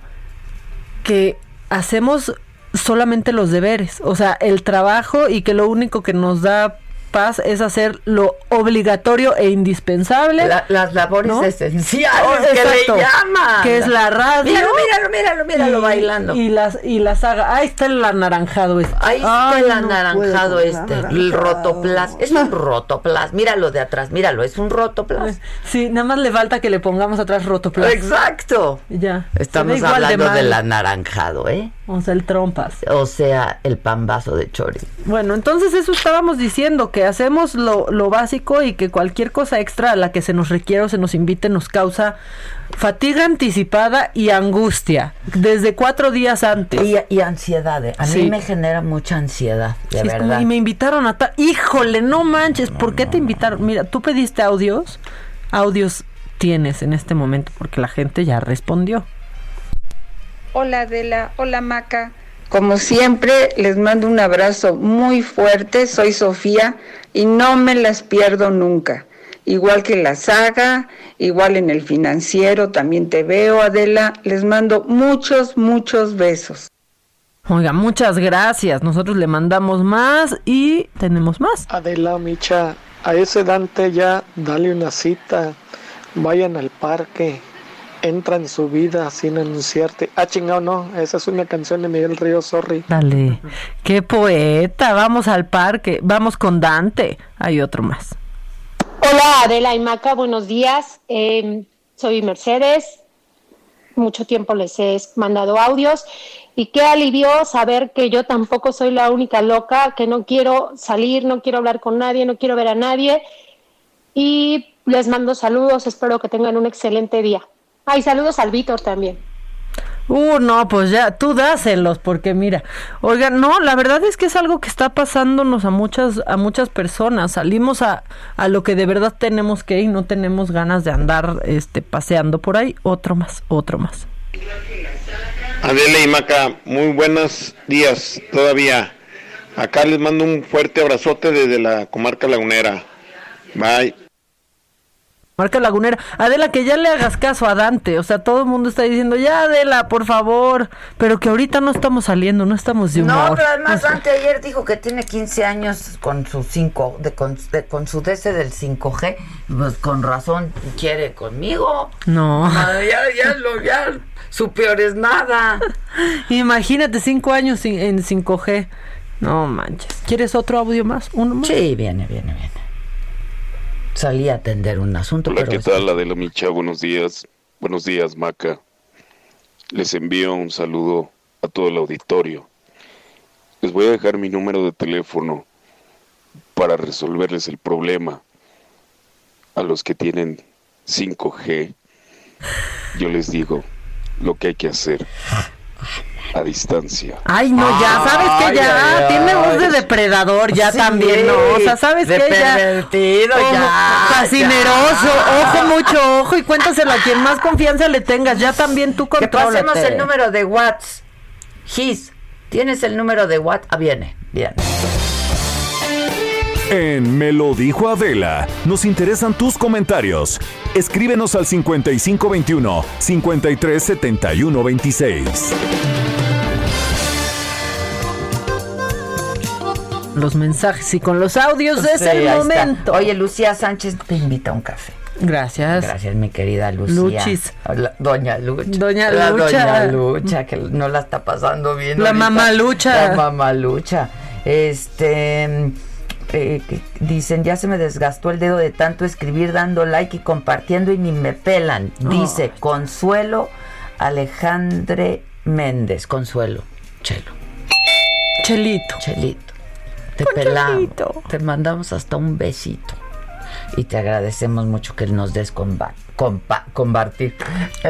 Speaker 5: que hacemos solamente los deberes, o sea, el trabajo y que lo único que nos da paz es hacer lo obligatorio e indispensable.
Speaker 3: las labores esenciales oh, que le llaman.
Speaker 5: Que es la radio.
Speaker 3: Míralo, míralo, míralo, míralo bailando.
Speaker 5: Y las, y las haga. Ahí está el anaranjado este.
Speaker 3: Ahí está el anaranjado este. El rotoplas. Es un rotoplas. Míralo de atrás, míralo, es un rotoplas.
Speaker 5: Sí, nada más le falta que le pongamos atrás rotoplas.
Speaker 3: Exacto.
Speaker 5: Ya.
Speaker 3: Estamos hablando del anaranjado, ¿eh?
Speaker 5: O sea, el trompas.
Speaker 3: O sea, el pambazo de chori.
Speaker 5: Bueno, entonces eso estábamos diciendo, que hacemos lo, básico y que cualquier cosa extra a la que se nos requiera o se nos invite nos causa fatiga anticipada y angustia desde cuatro días antes.
Speaker 3: Y, ansiedad, ¿eh? a mí me genera mucha ansiedad, de verdad.
Speaker 5: y me invitaron a tal... Híjole, no manches, ¿por qué te invitaron? Mira, tú pediste audios, audios tienes en este momento porque la gente ya respondió.
Speaker 19: Hola Adela, hola Maca. Como siempre, les mando un abrazo muy fuerte. Soy Sofía y no me las pierdo nunca. Igual que la saga, igual en el financiero, también te veo, Adela. Les mando muchos, muchos besos.
Speaker 5: Oiga, muchas gracias. Nosotros le mandamos más y tenemos más.
Speaker 20: Adela, Micha, a ese Dante ya dale una cita. Vayan al parque entra en su vida sin anunciarte. Ah, chingado, no, esa es una canción de Miguel Río, sorry.
Speaker 5: Dale, qué poeta, vamos al parque, vamos con Dante, hay otro más.
Speaker 21: Hola Adela y Maca, buenos días, em, soy Mercedes, mucho tiempo les he mandado audios y qué alivio saber que yo tampoco soy la única loca, que no quiero salir, no quiero hablar con nadie, no quiero ver a nadie y les mando saludos, espero que tengan un excelente día. Ay, saludos al Víctor también.
Speaker 5: Uh, no, pues ya, tú dáselos, porque mira, oigan, no, la verdad es que es algo que está pasándonos a muchas, a muchas personas. Salimos a, a lo que de verdad tenemos que ir, no tenemos ganas de andar este, paseando por ahí. Otro más, otro más.
Speaker 22: Adela y Maca, muy buenos días todavía. Acá les mando un fuerte abrazote desde la comarca lagunera. Bye.
Speaker 5: Marca Lagunera. Adela, que ya le hagas caso a Dante. O sea, todo el mundo está diciendo, ya Adela, por favor. Pero que ahorita no estamos saliendo, no estamos de humor.
Speaker 3: No, pero además Dante ayer dijo que tiene 15 años con su 5, de, con, su DC del 5G. Pues con razón quiere conmigo.
Speaker 5: No.
Speaker 3: ya, ya, lo, ya, su peor es nada.
Speaker 5: Imagínate, 5 años en 5G. No manches. ¿Quieres otro audio más? ¿Uno más?
Speaker 3: Sí, viene, viene, viene salí a atender un asunto.
Speaker 22: Hola, ¿qué tal, la de la Micha? Buenos días. Buenos días, Maca. Les envío un saludo a todo el auditorio. Les voy a dejar mi número de teléfono para resolverles el problema.
Speaker 23: a los que tienen 5G, yo les digo lo que hay que hacer a distancia.
Speaker 5: Ay, no, ya, ¿sabes que Ya, tiene voz de depredador, ya también, ¿no? O sea, ¿sabes
Speaker 3: que Ya. ya.
Speaker 5: Fascineroso, ojo, mucho ojo y cuéntaselo a quien más confianza le tengas, ya también tú contrólate.
Speaker 3: Que pasemos el número de watts. Gis, ¿tienes el número de watts? Ah, viene, bien.
Speaker 2: En Me lo dijo Adela, nos interesan tus comentarios. Escríbenos al 5521 537126.
Speaker 5: Los mensajes y con los audios es el momento.
Speaker 3: Oye, Lucía Sánchez te invita a un café.
Speaker 5: Gracias.
Speaker 3: Gracias, mi querida Lucía.
Speaker 5: Luchis.
Speaker 3: doña Lucha.
Speaker 5: Doña
Speaker 3: la
Speaker 5: Lucha.
Speaker 3: Doña Lucha, que no la está pasando bien.
Speaker 5: La mamá Lucha.
Speaker 3: La mamá Lucha. Este. Eh, dicen, ya se me desgastó el dedo de tanto escribir, dando like y compartiendo y ni me pelan. Dice, Consuelo Alejandre Méndez. Consuelo. Chelo.
Speaker 5: Chelito.
Speaker 3: Chelito. Te pelamos. Te mandamos hasta un besito. Y te agradecemos mucho que nos des comba compa compartir.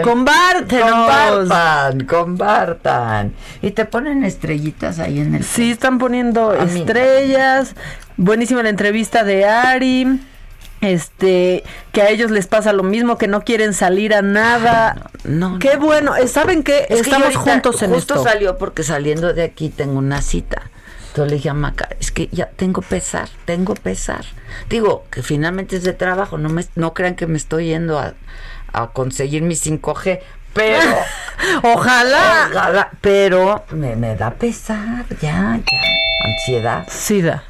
Speaker 3: Compartan, compartan. Y te ponen estrellitas ahí en el.
Speaker 5: Sí, están poniendo estrellas. Buenísima la entrevista de Ari. Este, que a ellos les pasa lo mismo, que no quieren salir a nada.
Speaker 3: No,
Speaker 5: qué bueno. ¿Saben qué? Estamos juntos en
Speaker 3: justo salió porque saliendo de aquí tengo una cita. Entonces le dije a Maca, es que ya tengo pesar, tengo pesar. Digo, que finalmente es de trabajo, no me no crean que me estoy yendo a, conseguir mi 5G, pero
Speaker 5: ojalá,
Speaker 3: ojalá, pero me, me da pesar, ya, ya, ansiedad.
Speaker 5: Sí da.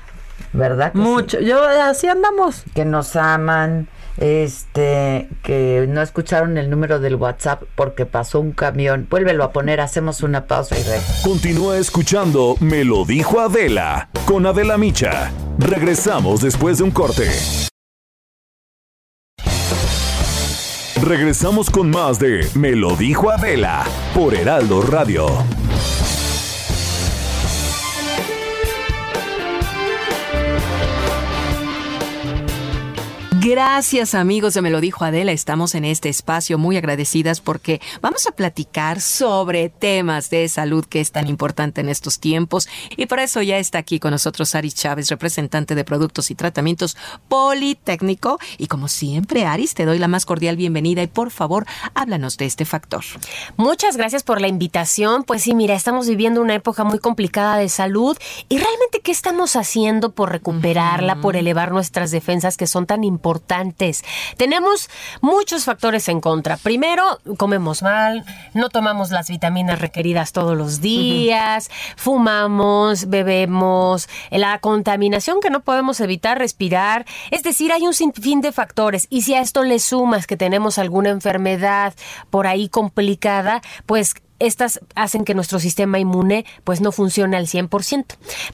Speaker 3: ¿Verdad?
Speaker 5: Mucho. Yo así andamos.
Speaker 3: Que nos aman, este, que no escucharon el número del WhatsApp porque pasó un camión. Vuélvelo a poner, hacemos una pausa y re.
Speaker 2: Continúa escuchando Me lo dijo Adela con Adela Micha. Regresamos después de un corte. Regresamos con más de Me lo dijo Adela por Heraldo Radio.
Speaker 24: Gracias amigos. De Me lo dijo Adela, estamos en este espacio muy agradecidas porque vamos a platicar sobre temas de salud que es tan importante en estos tiempos. Y por eso ya está aquí con nosotros Aris Chávez, representante de productos y tratamientos Politécnico. Y como siempre Aris te doy la más cordial bienvenida y por favor háblanos de este factor.
Speaker 25: Muchas gracias por la invitación, pues sí mira estamos viviendo una época muy complicada de salud. Y realmente qué estamos haciendo por recuperarla, por elevar nuestras defensas que son tan importantes importantes. Tenemos muchos factores en contra. Primero, comemos mal, no tomamos las vitaminas requeridas todos los días, fumamos, bebemos, la contaminación que no podemos evitar respirar. Es decir, hay un sinfín de factores. Y si a esto le sumas que tenemos alguna enfermedad por ahí complicada, pues estas hacen que nuestro sistema inmune pues no funcione al 100%.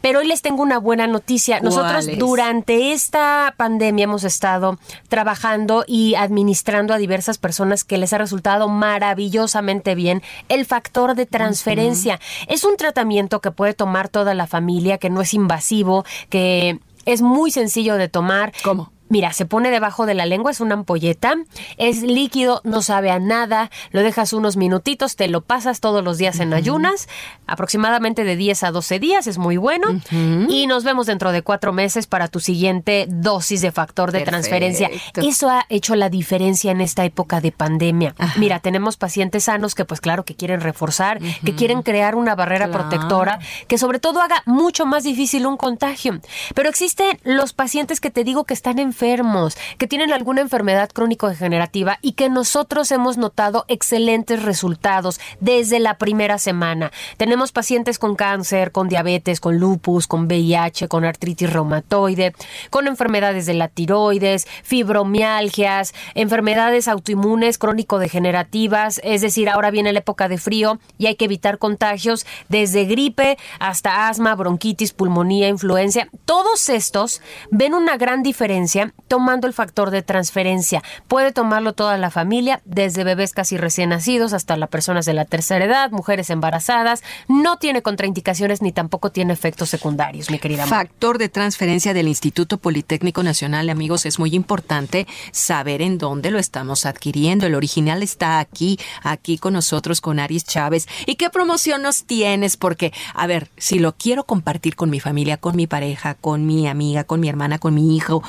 Speaker 25: Pero hoy les tengo una buena noticia. Nosotros durante esta pandemia hemos estado trabajando y administrando a diversas personas que les ha resultado maravillosamente bien el factor de transferencia. Es un tratamiento que puede tomar toda la familia, que no es invasivo, que es muy sencillo de tomar.
Speaker 24: ¿Cómo?
Speaker 25: Mira, se pone debajo de la lengua, es una ampolleta, es líquido, no sabe a nada, lo dejas unos minutitos, te lo pasas todos los días en ayunas, aproximadamente de 10 a 12 días, es muy bueno, y nos vemos dentro de cuatro meses para tu siguiente dosis de factor de transferencia. Eso ha hecho la diferencia en esta época de pandemia. Mira, tenemos pacientes sanos que pues claro que quieren reforzar, que quieren crear una barrera protectora, que sobre todo haga mucho más difícil un contagio. Pero existen los pacientes que te digo que están en enfermos, que tienen alguna enfermedad crónico-degenerativa y que nosotros hemos notado excelentes resultados desde la primera semana. Tenemos pacientes con cáncer, con diabetes, con lupus, con VIH, con artritis reumatoide, con enfermedades de la tiroides, fibromialgias, enfermedades autoinmunes crónico-degenerativas, es decir, ahora viene la época de frío y hay que evitar contagios desde gripe hasta asma, bronquitis, pulmonía, influencia. Todos estos ven una gran diferencia tomando el factor de transferencia. Puede tomarlo toda la familia, desde bebés casi recién nacidos hasta las personas de la tercera edad, mujeres embarazadas. No tiene contraindicaciones ni tampoco tiene efectos secundarios, mi querida.
Speaker 24: Factor de transferencia del Instituto Politécnico Nacional, amigos, es muy importante saber en dónde lo estamos adquiriendo. El original está aquí, aquí con nosotros, con Aris Chávez. ¿Y qué promoción nos tienes? Porque, a ver, si lo quiero compartir con mi familia, con mi pareja, con mi amiga, con mi hermana, con mi hijo,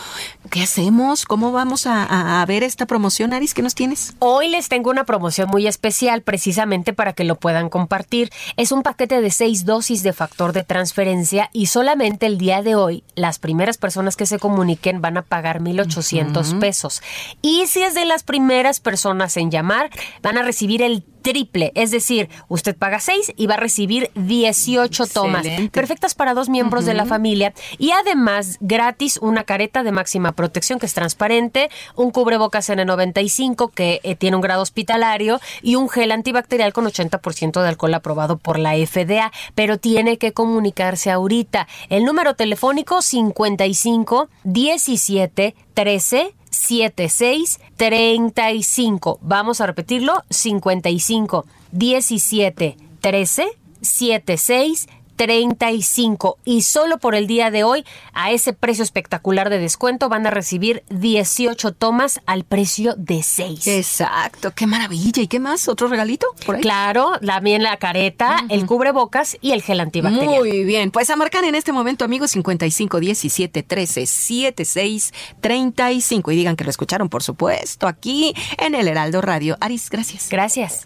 Speaker 24: ¿qué hacemos? ¿Cómo vamos a, ver esta promoción, Aris? ¿Qué nos tienes?
Speaker 25: Hoy les tengo una promoción muy especial precisamente para que lo puedan compartir. Es un paquete de seis dosis de factor de transferencia y solamente el día de hoy las primeras personas que se comuniquen van a pagar 1.800 pesos. Y si es de las primeras personas en llamar, van a recibir el triple, es decir, usted paga 6 y va a recibir 18 tomas, perfectas para dos miembros de la familia y además gratis una careta de máxima protección que es transparente, un cubrebocas N95 que eh, tiene un grado hospitalario y un gel antibacterial con 80% de alcohol aprobado por la FDA, pero tiene que comunicarse ahorita. El número telefónico 55 17 13 76 35. Vamos a repetirlo: 55 17 13 76 35 y solo por el día de hoy a ese precio espectacular de descuento van a recibir 18 tomas al precio de 6.
Speaker 24: Exacto, qué maravilla. ¿Y qué más? ¿Otro regalito?
Speaker 25: Claro, también la careta, el cubrebocas y el gel antibacterial.
Speaker 24: Muy bien, pues a marcar en este momento amigos 55 17 13 76 35 y digan que lo escucharon por supuesto aquí en el Heraldo Radio. Aris, gracias.
Speaker 25: Gracias.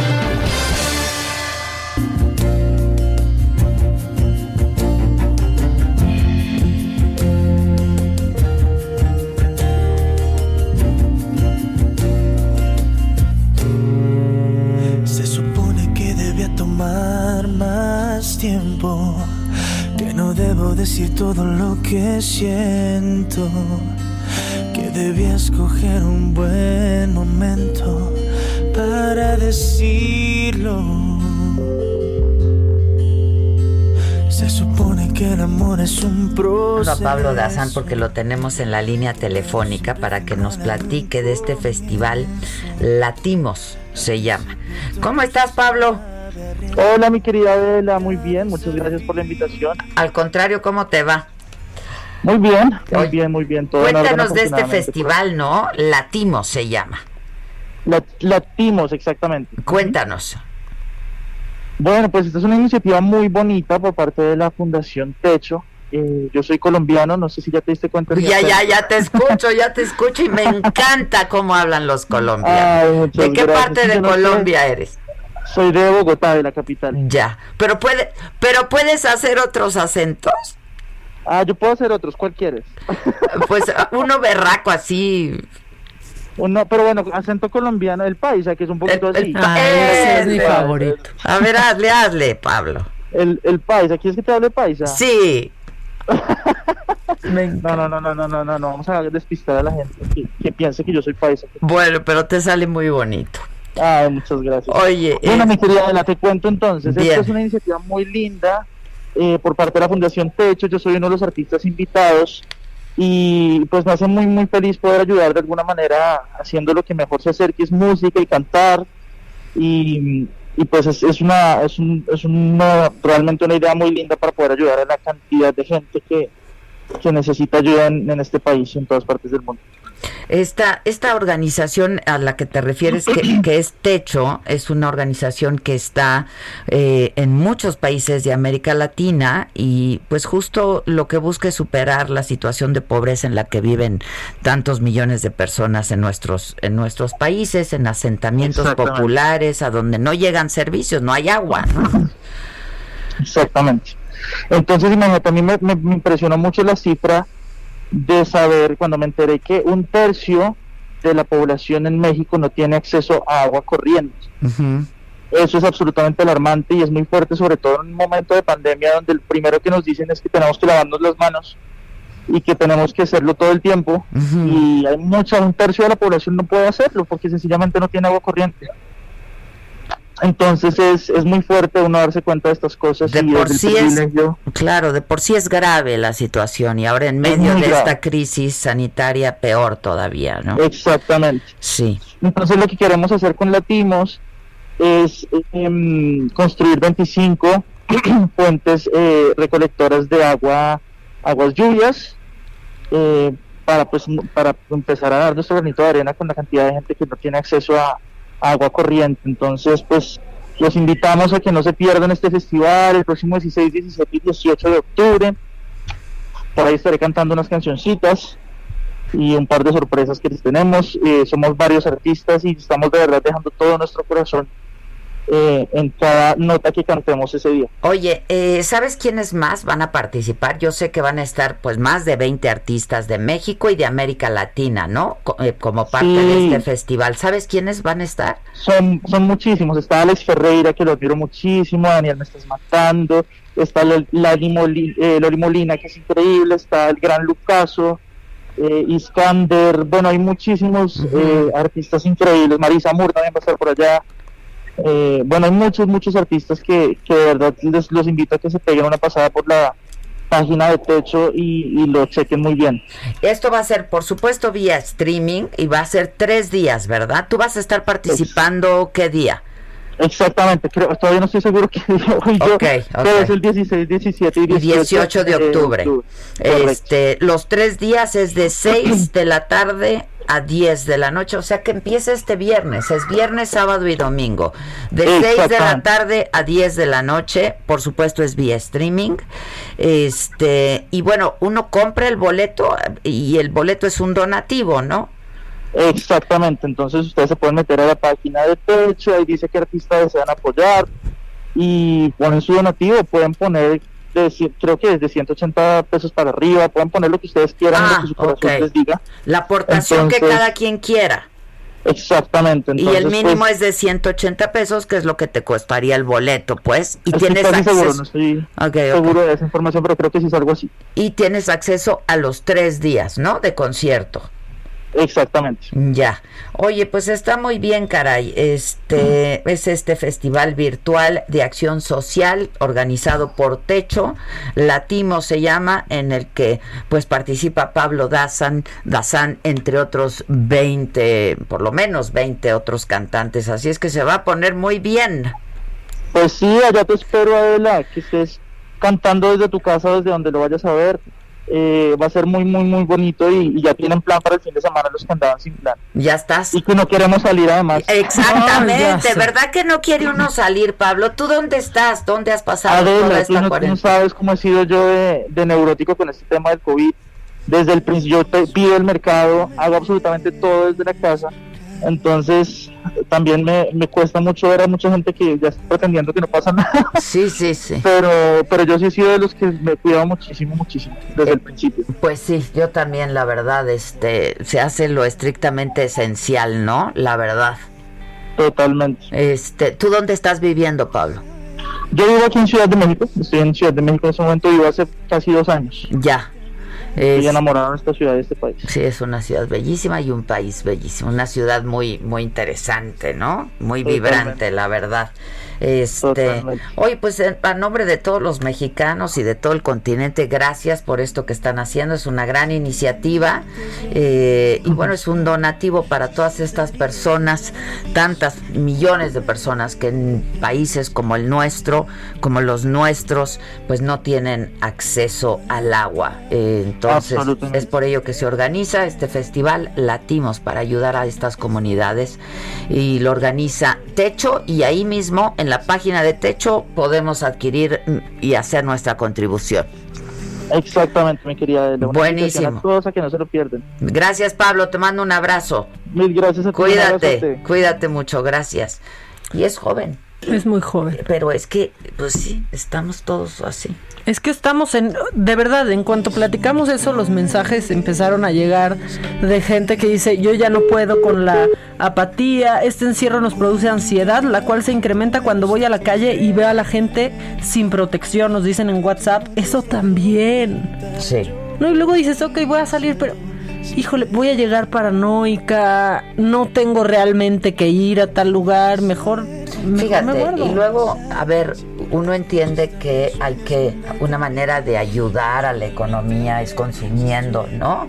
Speaker 26: Decir todo lo que siento, que debía escoger un buen momento para decirlo. Se supone que el amor es un proceso.
Speaker 3: a Pablo Dazán porque lo tenemos en la línea telefónica para que nos platique de este festival Latimos se llama. ¿Cómo estás, Pablo?
Speaker 27: Hola, mi querida Adela, muy bien, muchas gracias por la invitación.
Speaker 3: Al contrario, ¿cómo te va?
Speaker 27: Muy bien, muy bien, muy bien.
Speaker 3: Todo cuéntanos de este festival, ¿no? Latimos se llama.
Speaker 27: Latimos, exactamente.
Speaker 3: Cuéntanos.
Speaker 27: Bueno, pues esta es una iniciativa muy bonita por parte de la Fundación Techo. Eh, yo soy colombiano, no sé si ya te diste cuenta.
Speaker 3: Ya, ya, ya te escucho, ya te escucho y me encanta cómo hablan los colombianos. ¿De qué parte de Colombia eres?
Speaker 27: Soy de Bogotá, de la capital.
Speaker 3: Ya, pero puede, pero puedes hacer otros acentos.
Speaker 27: Ah, yo puedo hacer otros, ¿cuál quieres?
Speaker 3: Pues uno berraco así.
Speaker 27: Uno, pero bueno, acento colombiano, el paisa, que es un poquito así.
Speaker 3: Ah, ese es mi favorito. A ver, hazle, hazle, Pablo.
Speaker 27: El, el paisa, ¿quieres que te hable paisa?
Speaker 3: Sí.
Speaker 27: no, no, no, no, no, no, no, no, vamos a despistar a la gente que, que piense que yo soy paisa.
Speaker 3: Bueno, pero te sale muy bonito.
Speaker 27: Ah, muchas gracias.
Speaker 3: Oye,
Speaker 27: bueno, mi querida Adela, te cuento entonces. Esta es una iniciativa muy linda eh, por parte de la Fundación Techo. Yo soy uno de los artistas invitados y pues me hace muy, muy feliz poder ayudar de alguna manera haciendo lo que mejor sé hacer, que es música y cantar. Y, y pues es, es, una, es, un, es una, realmente una idea muy linda para poder ayudar a la cantidad de gente que, que necesita ayuda en, en este país y en todas partes del mundo.
Speaker 3: Esta, esta organización a la que te refieres, que, es Techo, es una organización que está eh, en muchos países de América Latina y pues justo lo que busca es superar la situación de pobreza en la que viven tantos millones de personas en nuestros, en nuestros países, en asentamientos populares, a donde no llegan servicios, no hay agua.
Speaker 27: Exactamente. Entonces, imagínate, a mí me, me impresionó mucho la cifra de saber cuando me enteré que un tercio de la población en México no tiene acceso a agua corriente. Eso es absolutamente alarmante y es muy fuerte, sobre todo en un momento de pandemia donde el primero que nos dicen es que tenemos que lavarnos las manos y que tenemos que hacerlo todo el tiempo y hay mucha, un tercio de la población no puede hacerlo porque sencillamente no tiene agua corriente. Entonces es, es muy fuerte uno darse cuenta de estas cosas.
Speaker 3: De por sí es, claro, de por sí es grave la situación y ahora en medio de esta crisis sanitaria peor todavía, ¿no?
Speaker 27: Exactamente.
Speaker 3: Sí.
Speaker 27: Entonces lo que queremos hacer con Latimos es em, construir 25 fuentes eh, recolectoras de agua, aguas lluvias, eh, para pues para empezar a dar nuestro granito de arena con la cantidad de gente que no tiene acceso a, agua corriente. Entonces, pues los invitamos a que no se pierdan este festival el próximo 16, 17 y 18 de octubre. Por ahí estaré cantando unas cancioncitas y un par de sorpresas que les tenemos. Eh, somos varios artistas y estamos de verdad dejando todo nuestro corazón eh, en cada nota que cantemos ese día.
Speaker 3: Oye, eh, ¿sabes quiénes más van a participar? Yo sé que van a estar pues más de 20 artistas de México y de América Latina, ¿no? Eh, como parte de este festival. ¿Sabes quiénes van a estar?
Speaker 27: Son, son muchísimos. Está Alex Ferreira, que lo admiro muchísimo. Daniel Me Estás Matando. Está Loli Molina, que es increíble. Está el gran Lucaso. Iskander, bueno, hay muchísimos artistas increíbles. Marisa Moore también va a estar por allá. Eh, bueno, hay muchos, muchos artistas que, que de verdad les, los invito a que se peguen una pasada por la página de Techo y, lo chequen muy bien.
Speaker 3: Esto va a ser, por supuesto, vía streaming y va a ser tres días, ¿verdad? ¿Tú vas a estar participando qué día?
Speaker 27: Exactamente, creo, todavía no estoy seguro voy yo, pero es el 16, 17 y
Speaker 3: 18, de octubre. este, los tres días es de 6 de la tarde a 10 de la noche, o sea que empieza este viernes, es viernes, sábado y domingo, de 6 de la tarde a 10 de la noche, por supuesto es vía streaming, este, y bueno, uno compra el boleto y el boleto es un donativo, ¿no?
Speaker 27: Exactamente, entonces ustedes se pueden meter a la página de Techo, ahí dice que artistas desean apoyar y ponen su donativo, pueden poner creo que es de 180 pesos para arriba, pueden poner lo que ustedes quieran, lo que su corazón les diga.
Speaker 3: La aportación que cada quien quiera.
Speaker 27: Exactamente.
Speaker 3: y el mínimo pues, es de 180 pesos, que es lo que te costaría el boleto, pues. Y tienes acceso.
Speaker 27: Seguro, no estoy seguro de esa información, pero creo que sí es algo así.
Speaker 3: Y tienes acceso a los tres días, ¿no? De concierto.
Speaker 27: Exactamente.
Speaker 3: Ya. Oye, pues está muy bien, caray. Este es este festival virtual de acción social organizado por Techo, Latimo se llama, en el que pues participa Pablo Dazan, Dazan entre otros 20, por lo menos 20 otros cantantes, así es que se va a poner muy bien.
Speaker 27: Pues sí, allá te espero Adela, que estés cantando desde tu casa, desde donde lo vayas a ver. Eh, va a ser muy, muy, muy bonito y, ya tienen plan para el fin de semana los que andaban sin plan.
Speaker 3: Ya estás.
Speaker 27: Y que no queremos salir además.
Speaker 3: Exactamente, ¿verdad que no quiere uno salir, Pablo? ¿Tú dónde estás? ¿Dónde has pasado
Speaker 27: toda esta tú no, sabes cómo he sido yo de, de neurótico con este tema del COVID. Desde el principio yo pido el mercado, hago absolutamente todo desde la casa entonces, también me, me, cuesta mucho ver a mucha gente que ya está pretendiendo que no pasa nada.
Speaker 3: Sí, sí, sí.
Speaker 27: Pero, pero yo sí he sido de los que me he cuidado muchísimo, muchísimo, desde el principio.
Speaker 3: Pues sí, yo también, la verdad, este, se hace lo estrictamente esencial, ¿no? La verdad.
Speaker 27: Totalmente.
Speaker 3: Este, ¿tú dónde estás viviendo, Pablo?
Speaker 27: Yo vivo aquí en Ciudad de México, estoy en Ciudad de México en ese momento, vivo hace casi dos años.
Speaker 3: Ya,
Speaker 27: Estoy enamorado de esta ciudad, de este país.
Speaker 3: Sí, es una ciudad bellísima y un país bellísimo. Una ciudad muy, muy interesante, ¿no? Muy vibrante, la verdad. Este, hoy pues a nombre de todos los mexicanos y de todo el continente, gracias por esto que están haciendo. Es una gran iniciativa eh, y bueno, es un donativo para todas estas personas, tantas millones de personas que en países como el nuestro, como los nuestros, pues no tienen acceso al agua. Eh, entonces es por ello que se organiza este festival Latimos para ayudar a estas comunidades y lo organiza Techo y ahí mismo en la página de Techo podemos adquirir y hacer nuestra contribución.
Speaker 27: Exactamente, mi querida.
Speaker 3: Buenísimo.
Speaker 27: Cosa que no se lo pierden.
Speaker 3: Gracias, Pablo. Te mando un abrazo.
Speaker 27: Mil gracias a ti.
Speaker 3: Cuídate, cuídate mucho. Gracias. Y es joven.
Speaker 5: Es muy joven.
Speaker 3: Pero es que, pues sí, estamos todos así.
Speaker 5: Es que estamos en, de verdad, en cuanto platicamos eso, los mensajes empezaron a llegar de gente que dice, yo ya no puedo con la apatía, este encierro nos produce ansiedad, la cual se incrementa cuando voy a la calle y veo a la gente sin protección, nos dicen en WhatsApp, eso también.
Speaker 3: Sí.
Speaker 5: No, y luego dices, ok, voy a salir, pero híjole, voy a llegar paranoica, no tengo realmente que ir a tal lugar, mejor,
Speaker 3: Fíjate, y luego, a ver, uno entiende que hay que, una manera de ayudar a la economía es consumiendo, ¿no?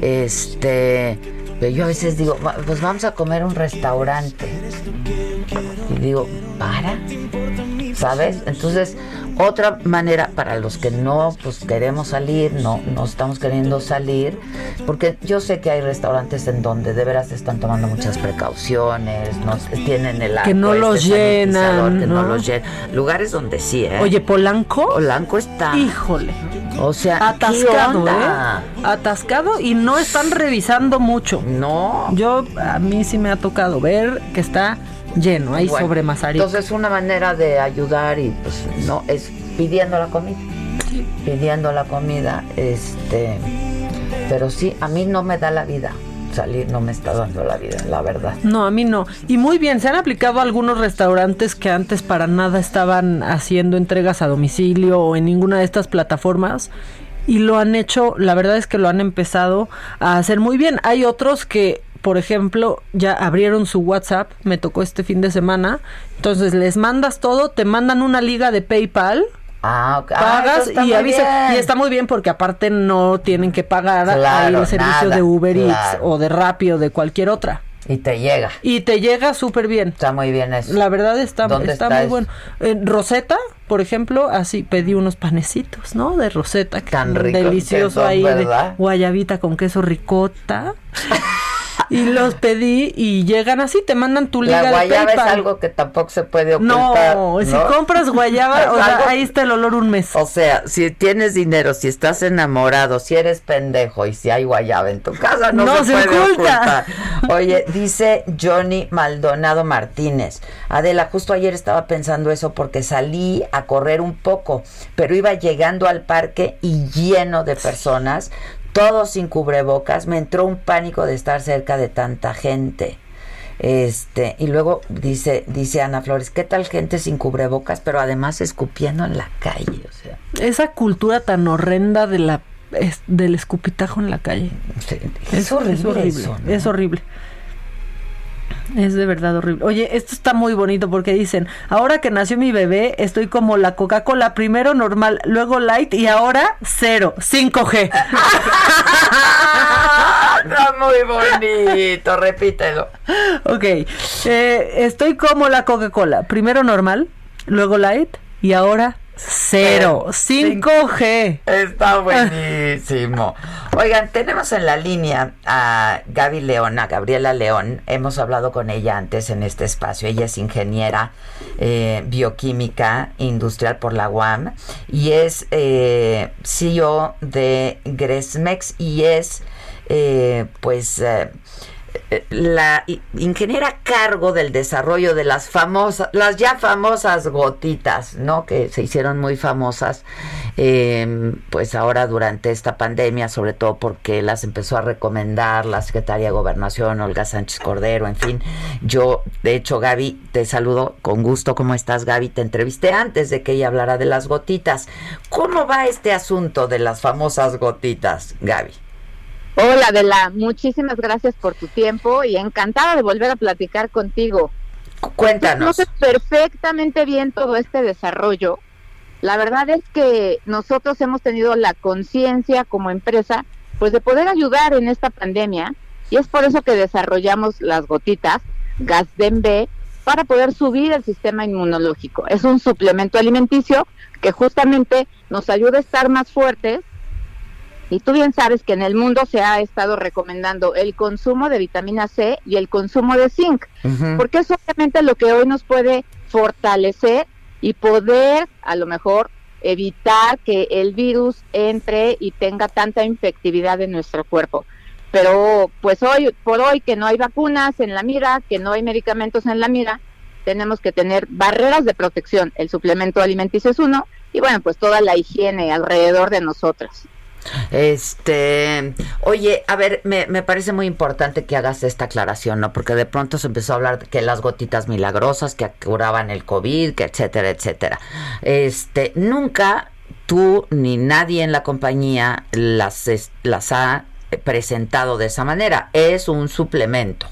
Speaker 3: Este, yo a veces digo, pues vamos a comer un restaurante. Y digo, ¿para? ¿Sabes? Entonces, otra manera para los que no pues queremos salir, no, no estamos queriendo salir, porque yo sé que hay restaurantes en donde de veras están tomando muchas precauciones, no tienen el
Speaker 5: que no los llenan,
Speaker 3: que ¿no? los llenan. Lugares donde sí, ¿eh?
Speaker 5: Oye, Polanco,
Speaker 3: Polanco está.
Speaker 5: Híjole.
Speaker 3: O sea,
Speaker 5: atascado, ¿eh? Atascado y no están revisando mucho.
Speaker 3: No.
Speaker 5: Yo a mí sí me ha tocado ver que está lleno, ahí sobre Mazarik.
Speaker 3: Entonces una manera de ayudar y pues no es pidiendo la comida. Pidiendo la comida, este, pero sí, a mí no me da la vida salir no me está dando la vida, la verdad.
Speaker 5: No, a mí no. Y muy bien, se han aplicado algunos restaurantes que antes para nada estaban haciendo entregas a domicilio o en ninguna de estas plataformas y lo han hecho, la verdad es que lo han empezado a hacer muy bien. Hay otros que por ejemplo, ya abrieron su WhatsApp, me tocó este fin de semana, entonces les mandas todo, te mandan una liga de PayPal.
Speaker 3: Ah, okay.
Speaker 5: Pagas
Speaker 3: ah,
Speaker 5: y avisa. Y está muy bien porque aparte no tienen que pagar
Speaker 3: claro,
Speaker 5: el servicio
Speaker 3: nada,
Speaker 5: de Uber Eats
Speaker 3: claro.
Speaker 5: o de Rappi o de cualquier otra.
Speaker 3: Y te llega.
Speaker 5: Y te llega súper bien.
Speaker 3: Está muy bien eso.
Speaker 5: La verdad está,
Speaker 3: ¿Dónde
Speaker 5: está,
Speaker 3: está
Speaker 5: muy
Speaker 3: eso?
Speaker 5: bueno. En Rosetta, por ejemplo, así pedí unos panecitos, ¿no? De Rosetta. que
Speaker 3: Tan que
Speaker 5: Delicioso ahí
Speaker 3: ¿verdad?
Speaker 5: de guayabita con queso ricota. y los pedí y llegan así, te mandan tu liga
Speaker 3: La
Speaker 5: de
Speaker 3: guayaba es algo que tampoco se puede ocultar.
Speaker 5: No, si compras guayaba, o sea, ahí está el olor un mes.
Speaker 3: O sea, si tienes dinero, si estás enamorado, si eres pendejo y si hay guayaba en tu casa, no,
Speaker 5: No
Speaker 3: se,
Speaker 5: se
Speaker 3: puede
Speaker 5: oculta.
Speaker 3: ocultar. Oye, dice Johnny Maldonado Martínez. Adela, justo ayer estaba pensando eso porque salí a correr un poco, pero iba llegando al parque y lleno de personas, todos sin cubrebocas. Me entró un pánico de estar cerca de tanta gente. Este, y luego dice, dice Ana Flores, ¿qué tal gente sin cubrebocas, pero además escupiendo en la calle? O sea,
Speaker 5: Esa cultura tan horrenda de la es- del escupitajo en la calle.
Speaker 3: es horrible
Speaker 5: Es horrible.
Speaker 3: eso, ¿no?
Speaker 5: Es horrible. Es de verdad horrible. Oye, esto está muy bonito porque dicen, ahora que nació mi bebé, estoy como la Coca-Cola, primero normal, luego light y ahora cero, 5G.
Speaker 3: Está muy bonito, repítelo.
Speaker 5: ok, eh, estoy como la Coca-Cola, primero normal, luego light y ahora cero, 5G.
Speaker 3: Está buenísimo. Oigan, tenemos en la línea a Gaby León, a Gabriela León. Hemos hablado con ella antes en este espacio. Ella es ingeniera eh, bioquímica industrial por la UAM y es eh, CEO de Gresmex y es, eh, pues, eh, la i- ingeniera cargo del desarrollo de las famosas, las ya famosas gotitas, ¿no? Que se hicieron muy famosas, eh, pues ahora durante esta pandemia, sobre todo porque las empezó a recomendar la secretaria de Gobernación, Olga Sánchez Cordero, en fin. Yo, de hecho, Gaby, te saludo con gusto. ¿Cómo estás, Gaby? Te entrevisté antes de que ella hablara de las gotitas. ¿Cómo va este asunto de las famosas gotitas, Gaby?
Speaker 28: Hola, Adela, muchísimas gracias por tu tiempo y encantada de volver a platicar contigo.
Speaker 3: Cuéntanos.
Speaker 28: Conoces perfectamente bien todo este desarrollo. La verdad es que nosotros hemos tenido la conciencia como empresa, pues de poder ayudar en esta pandemia y es por eso que desarrollamos las gotitas Gasden B para poder subir el sistema inmunológico. Es un suplemento alimenticio que justamente nos ayuda a estar más fuertes y tú bien sabes que en el mundo se ha estado recomendando el consumo de vitamina C y el consumo de zinc, porque es obviamente lo que hoy nos puede fortalecer y poder a lo mejor evitar que el virus entre y tenga tanta infectividad en nuestro cuerpo. Pero pues hoy por hoy que no hay vacunas en la mira, que no hay medicamentos en la mira, tenemos que tener barreras de protección. El suplemento alimenticio es uno y bueno, pues toda la higiene alrededor de nosotros.
Speaker 3: Este, oye, a ver, me, me parece muy importante que hagas esta aclaración, ¿no? Porque de pronto se empezó a hablar de que las gotitas milagrosas que curaban el COVID, que etcétera, etcétera. Este, nunca tú ni nadie en la compañía las, las ha presentado de esa manera. Es un suplemento.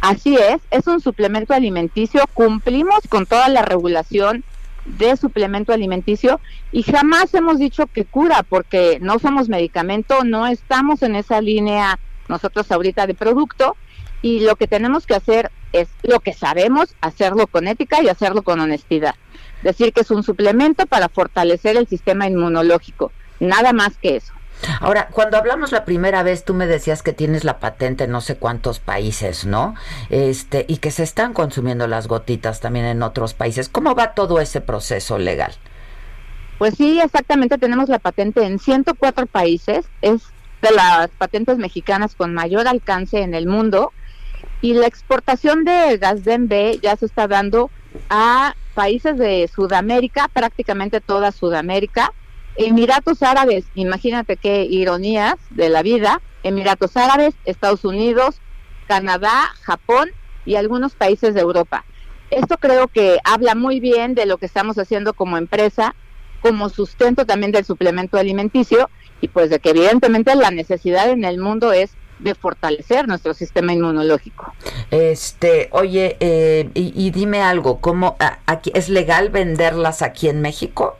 Speaker 28: Así es, es un suplemento alimenticio. Cumplimos con toda la regulación de suplemento alimenticio y jamás hemos dicho que cura porque no somos medicamento, no estamos en esa línea nosotros ahorita de producto y lo que tenemos que hacer es lo que sabemos, hacerlo con ética y hacerlo con honestidad. Decir que es un suplemento para fortalecer el sistema inmunológico, nada más que eso.
Speaker 3: Ahora, cuando hablamos la primera vez, tú me decías que tienes la patente en no sé cuántos países, ¿no? Este, y que se están consumiendo las gotitas también en otros países. ¿Cómo va todo ese proceso legal?
Speaker 28: Pues sí, exactamente, tenemos la patente en 104 países. Es de las patentes mexicanas con mayor alcance en el mundo. Y la exportación de Gasden B ya se está dando a países de Sudamérica, prácticamente toda Sudamérica Emiratos Árabes, imagínate qué ironías de la vida, Emiratos Árabes, Estados Unidos, Canadá, Japón y algunos países de Europa. Esto creo que habla muy bien de lo que estamos haciendo como empresa, como sustento también del suplemento alimenticio y pues de que evidentemente la necesidad en el mundo es de fortalecer nuestro sistema inmunológico.
Speaker 3: Este, oye, eh, y, dime algo, ¿cómo aquí es legal venderlas aquí en México?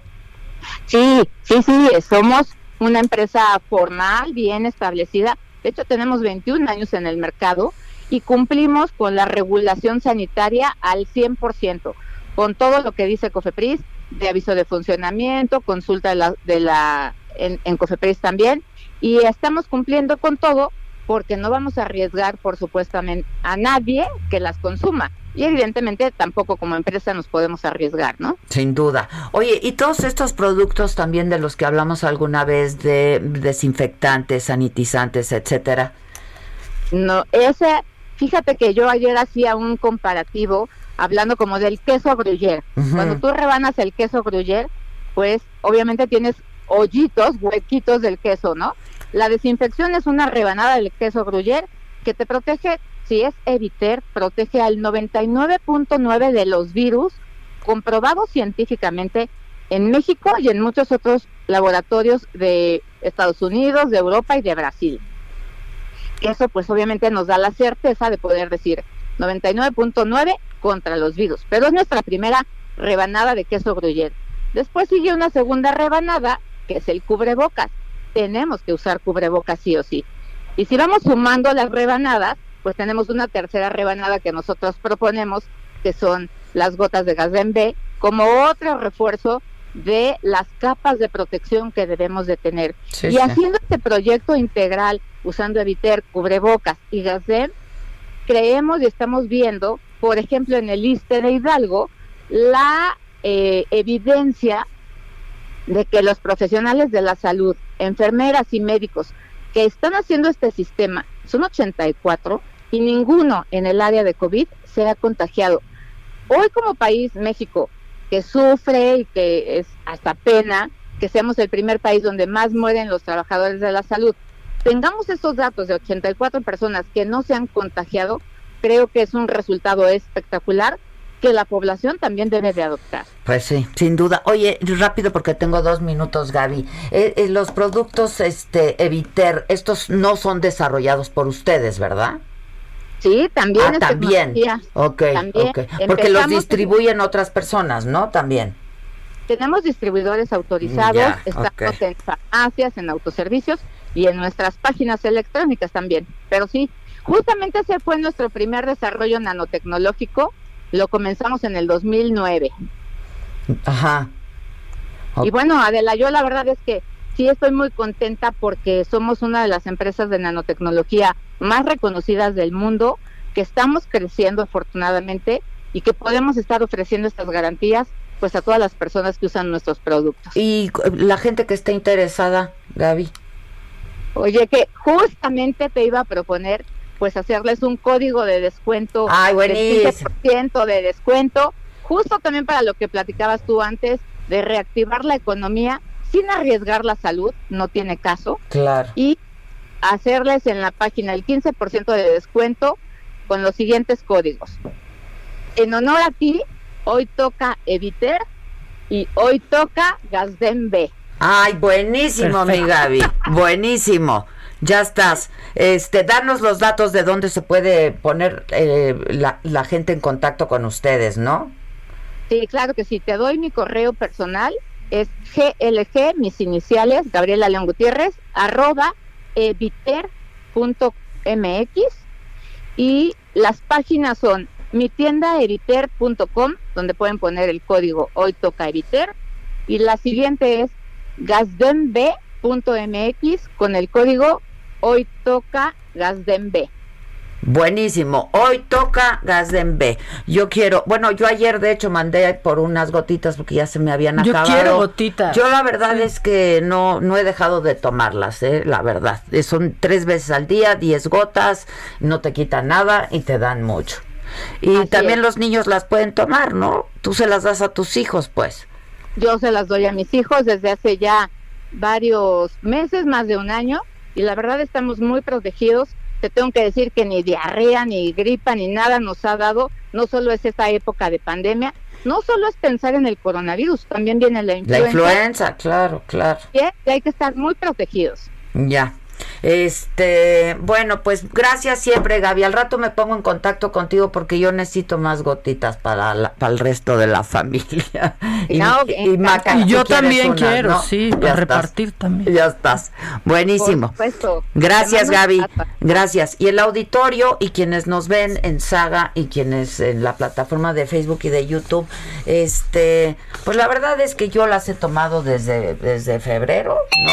Speaker 28: Sí, sí, sí, somos una empresa formal, bien establecida. De hecho, tenemos 21 años en el mercado y cumplimos con la regulación sanitaria al 100%, con todo lo que dice COFEPRIS, de aviso de funcionamiento, consulta de la, de la en, en COFEPRIS también, y estamos cumpliendo con todo porque no vamos a arriesgar, por supuesto, a nadie que las consuma y evidentemente tampoco como empresa nos podemos arriesgar, ¿no?
Speaker 3: Sin duda. Oye, y todos estos productos también de los que hablamos alguna vez de desinfectantes, sanitizantes, etcétera.
Speaker 28: No, ese, fíjate que yo ayer hacía un comparativo hablando como del queso gruyere. Cuando tú rebanas el queso gruyere, pues obviamente tienes hoyitos, huequitos del queso, ¿no? La desinfección es una rebanada del queso gruyere que te protege si es Eviter, protege al 99.9 de los virus comprobados científicamente en México y en muchos otros laboratorios de Estados Unidos, de Europa y de Brasil. Eso pues obviamente nos da la certeza de poder decir 99.9 contra los virus, pero es nuestra primera rebanada de queso gruyere. Después sigue una segunda rebanada que es el cubrebocas. Tenemos que usar cubrebocas sí o sí. Y si vamos sumando las rebanadas, pues tenemos una tercera rebanada que nosotros proponemos, que son las gotas de gas B, como otro refuerzo de las capas de protección que debemos de tener. y haciendo este proyecto integral, usando Eviter, cubrebocas y Gasdem, creemos y estamos viendo, por ejemplo, en el ISTE de Hidalgo, la eh, evidencia de que los profesionales de la salud, enfermeras y médicos que están haciendo este sistema, son 84, y ninguno en el área de COVID se ha contagiado. Hoy como país, México, que sufre y que es hasta pena que seamos el primer país donde más mueren los trabajadores de la salud, tengamos estos datos de 84 personas que no se han contagiado, creo que es un resultado espectacular que la población también debe de adoptar.
Speaker 3: Pues sí, sin duda. Oye, rápido porque tengo dos minutos, Gaby. Eh, eh, los productos este Eviter, estos no son desarrollados por ustedes, ¿verdad?
Speaker 28: Sí, también.
Speaker 3: Ah, también. Ok, Porque los distribuyen otras personas, ¿no? También.
Speaker 28: Tenemos distribuidores autorizados, estamos en farmacias, en autoservicios y en nuestras páginas electrónicas también. Pero sí, justamente ese fue nuestro primer desarrollo nanotecnológico. Lo comenzamos en el 2009.
Speaker 3: Ajá.
Speaker 28: Y bueno, Adela, yo la verdad es que sí estoy muy contenta porque somos una de las empresas de nanotecnología más reconocidas del mundo, que estamos creciendo afortunadamente y que podemos estar ofreciendo estas garantías pues a todas las personas que usan nuestros productos.
Speaker 3: Y la gente que esté interesada, Gaby.
Speaker 28: Oye, que justamente te iba a proponer pues hacerles un código de descuento
Speaker 3: Ay,
Speaker 28: de 15% de descuento, justo también para lo que platicabas tú antes de reactivar la economía sin arriesgar la salud, no tiene caso.
Speaker 3: Claro.
Speaker 28: Y hacerles en la página el 15% de descuento con los siguientes códigos. En honor a ti, hoy toca Eviter y hoy toca Gazden B.
Speaker 3: Ay, buenísimo, mi Gaby. Buenísimo. Ya estás. Este, danos los datos de dónde se puede poner eh, la, la, gente en contacto con ustedes, ¿no?
Speaker 28: Sí, claro que sí. Te doy mi correo personal. Es glg, mis iniciales, Gabriela León Gutiérrez, arroba eviter.mx. Y las páginas son mi tienda eviter.com, donde pueden poner el código hoy toca eviter. Y la siguiente es gasdenb.mx con el código hoy toca gasdenb.
Speaker 3: Buenísimo. Hoy toca Gasden B. Yo quiero, bueno, yo ayer de hecho mandé por unas gotitas porque ya se me habían acabado.
Speaker 5: Yo quiero gotitas.
Speaker 3: Yo la verdad es que no no he dejado de tomarlas, eh, la verdad. Son tres veces al día, diez gotas, no te quitan nada y te dan mucho. Y también los niños las pueden tomar, ¿no? Tú se las das a tus hijos, pues.
Speaker 28: Yo se las doy a mis hijos desde hace ya varios meses, más de un año, y la verdad estamos muy protegidos. Te tengo que decir que ni diarrea, ni gripa, ni nada nos ha dado, no solo es esta época de pandemia, no solo es pensar en el coronavirus, también viene la influenza.
Speaker 3: La influenza, claro, claro.
Speaker 28: Y hay que estar muy protegidos.
Speaker 3: Ya. Este, bueno, pues gracias siempre, Gaby. Al rato me pongo en contacto contigo porque yo necesito más gotitas para, para el resto de la familia.
Speaker 5: Y, yo también quiero, sí, para repartir también.
Speaker 3: Ya estás. Buenísimo. Gracias, Gaby. Gracias. Y el auditorio y quienes nos ven en Saga y quienes en la plataforma de Facebook y de YouTube, este, pues la verdad es que yo las he tomado desde, desde febrero, ¿no?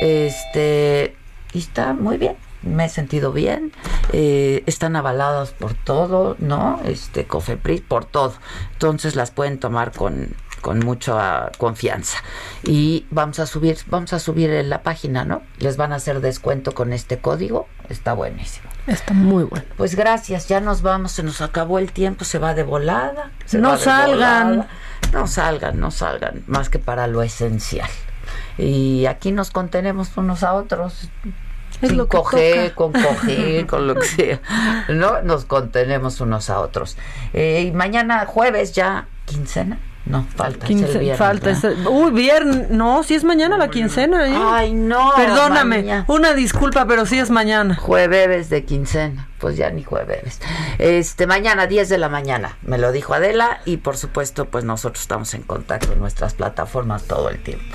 Speaker 3: Este, y está muy bien me he sentido bien, eh, están avalados por todo, ¿no? Este, Cofepris, por todo. Entonces las pueden tomar con, con mucha confianza. Y vamos a subir, vamos a subir en la página, ¿no? Les van a hacer descuento con este código. Está buenísimo.
Speaker 5: Está muy bueno.
Speaker 3: Pues gracias, ya nos vamos, se nos acabó el tiempo, se va de volada.
Speaker 5: no salgan.
Speaker 3: No salgan, no salgan, más que para lo esencial. Y aquí nos contenemos unos a otros. Es lo con coger, con lo que sea. ¿No? Nos contenemos unos a otros. Eh, y mañana jueves ya, quincena. No, falta
Speaker 5: viernes, Falta Uy, viernes. No, si es mañana la quincena. ¿eh?
Speaker 3: Ay, no.
Speaker 5: Perdóname. Una disculpa, pero sí es mañana.
Speaker 3: Jueves de quincena. Pues ya ni jueves. Este, mañana, 10 de la mañana. Me lo dijo Adela. Y por supuesto, pues nosotros estamos en contacto en nuestras plataformas todo el tiempo.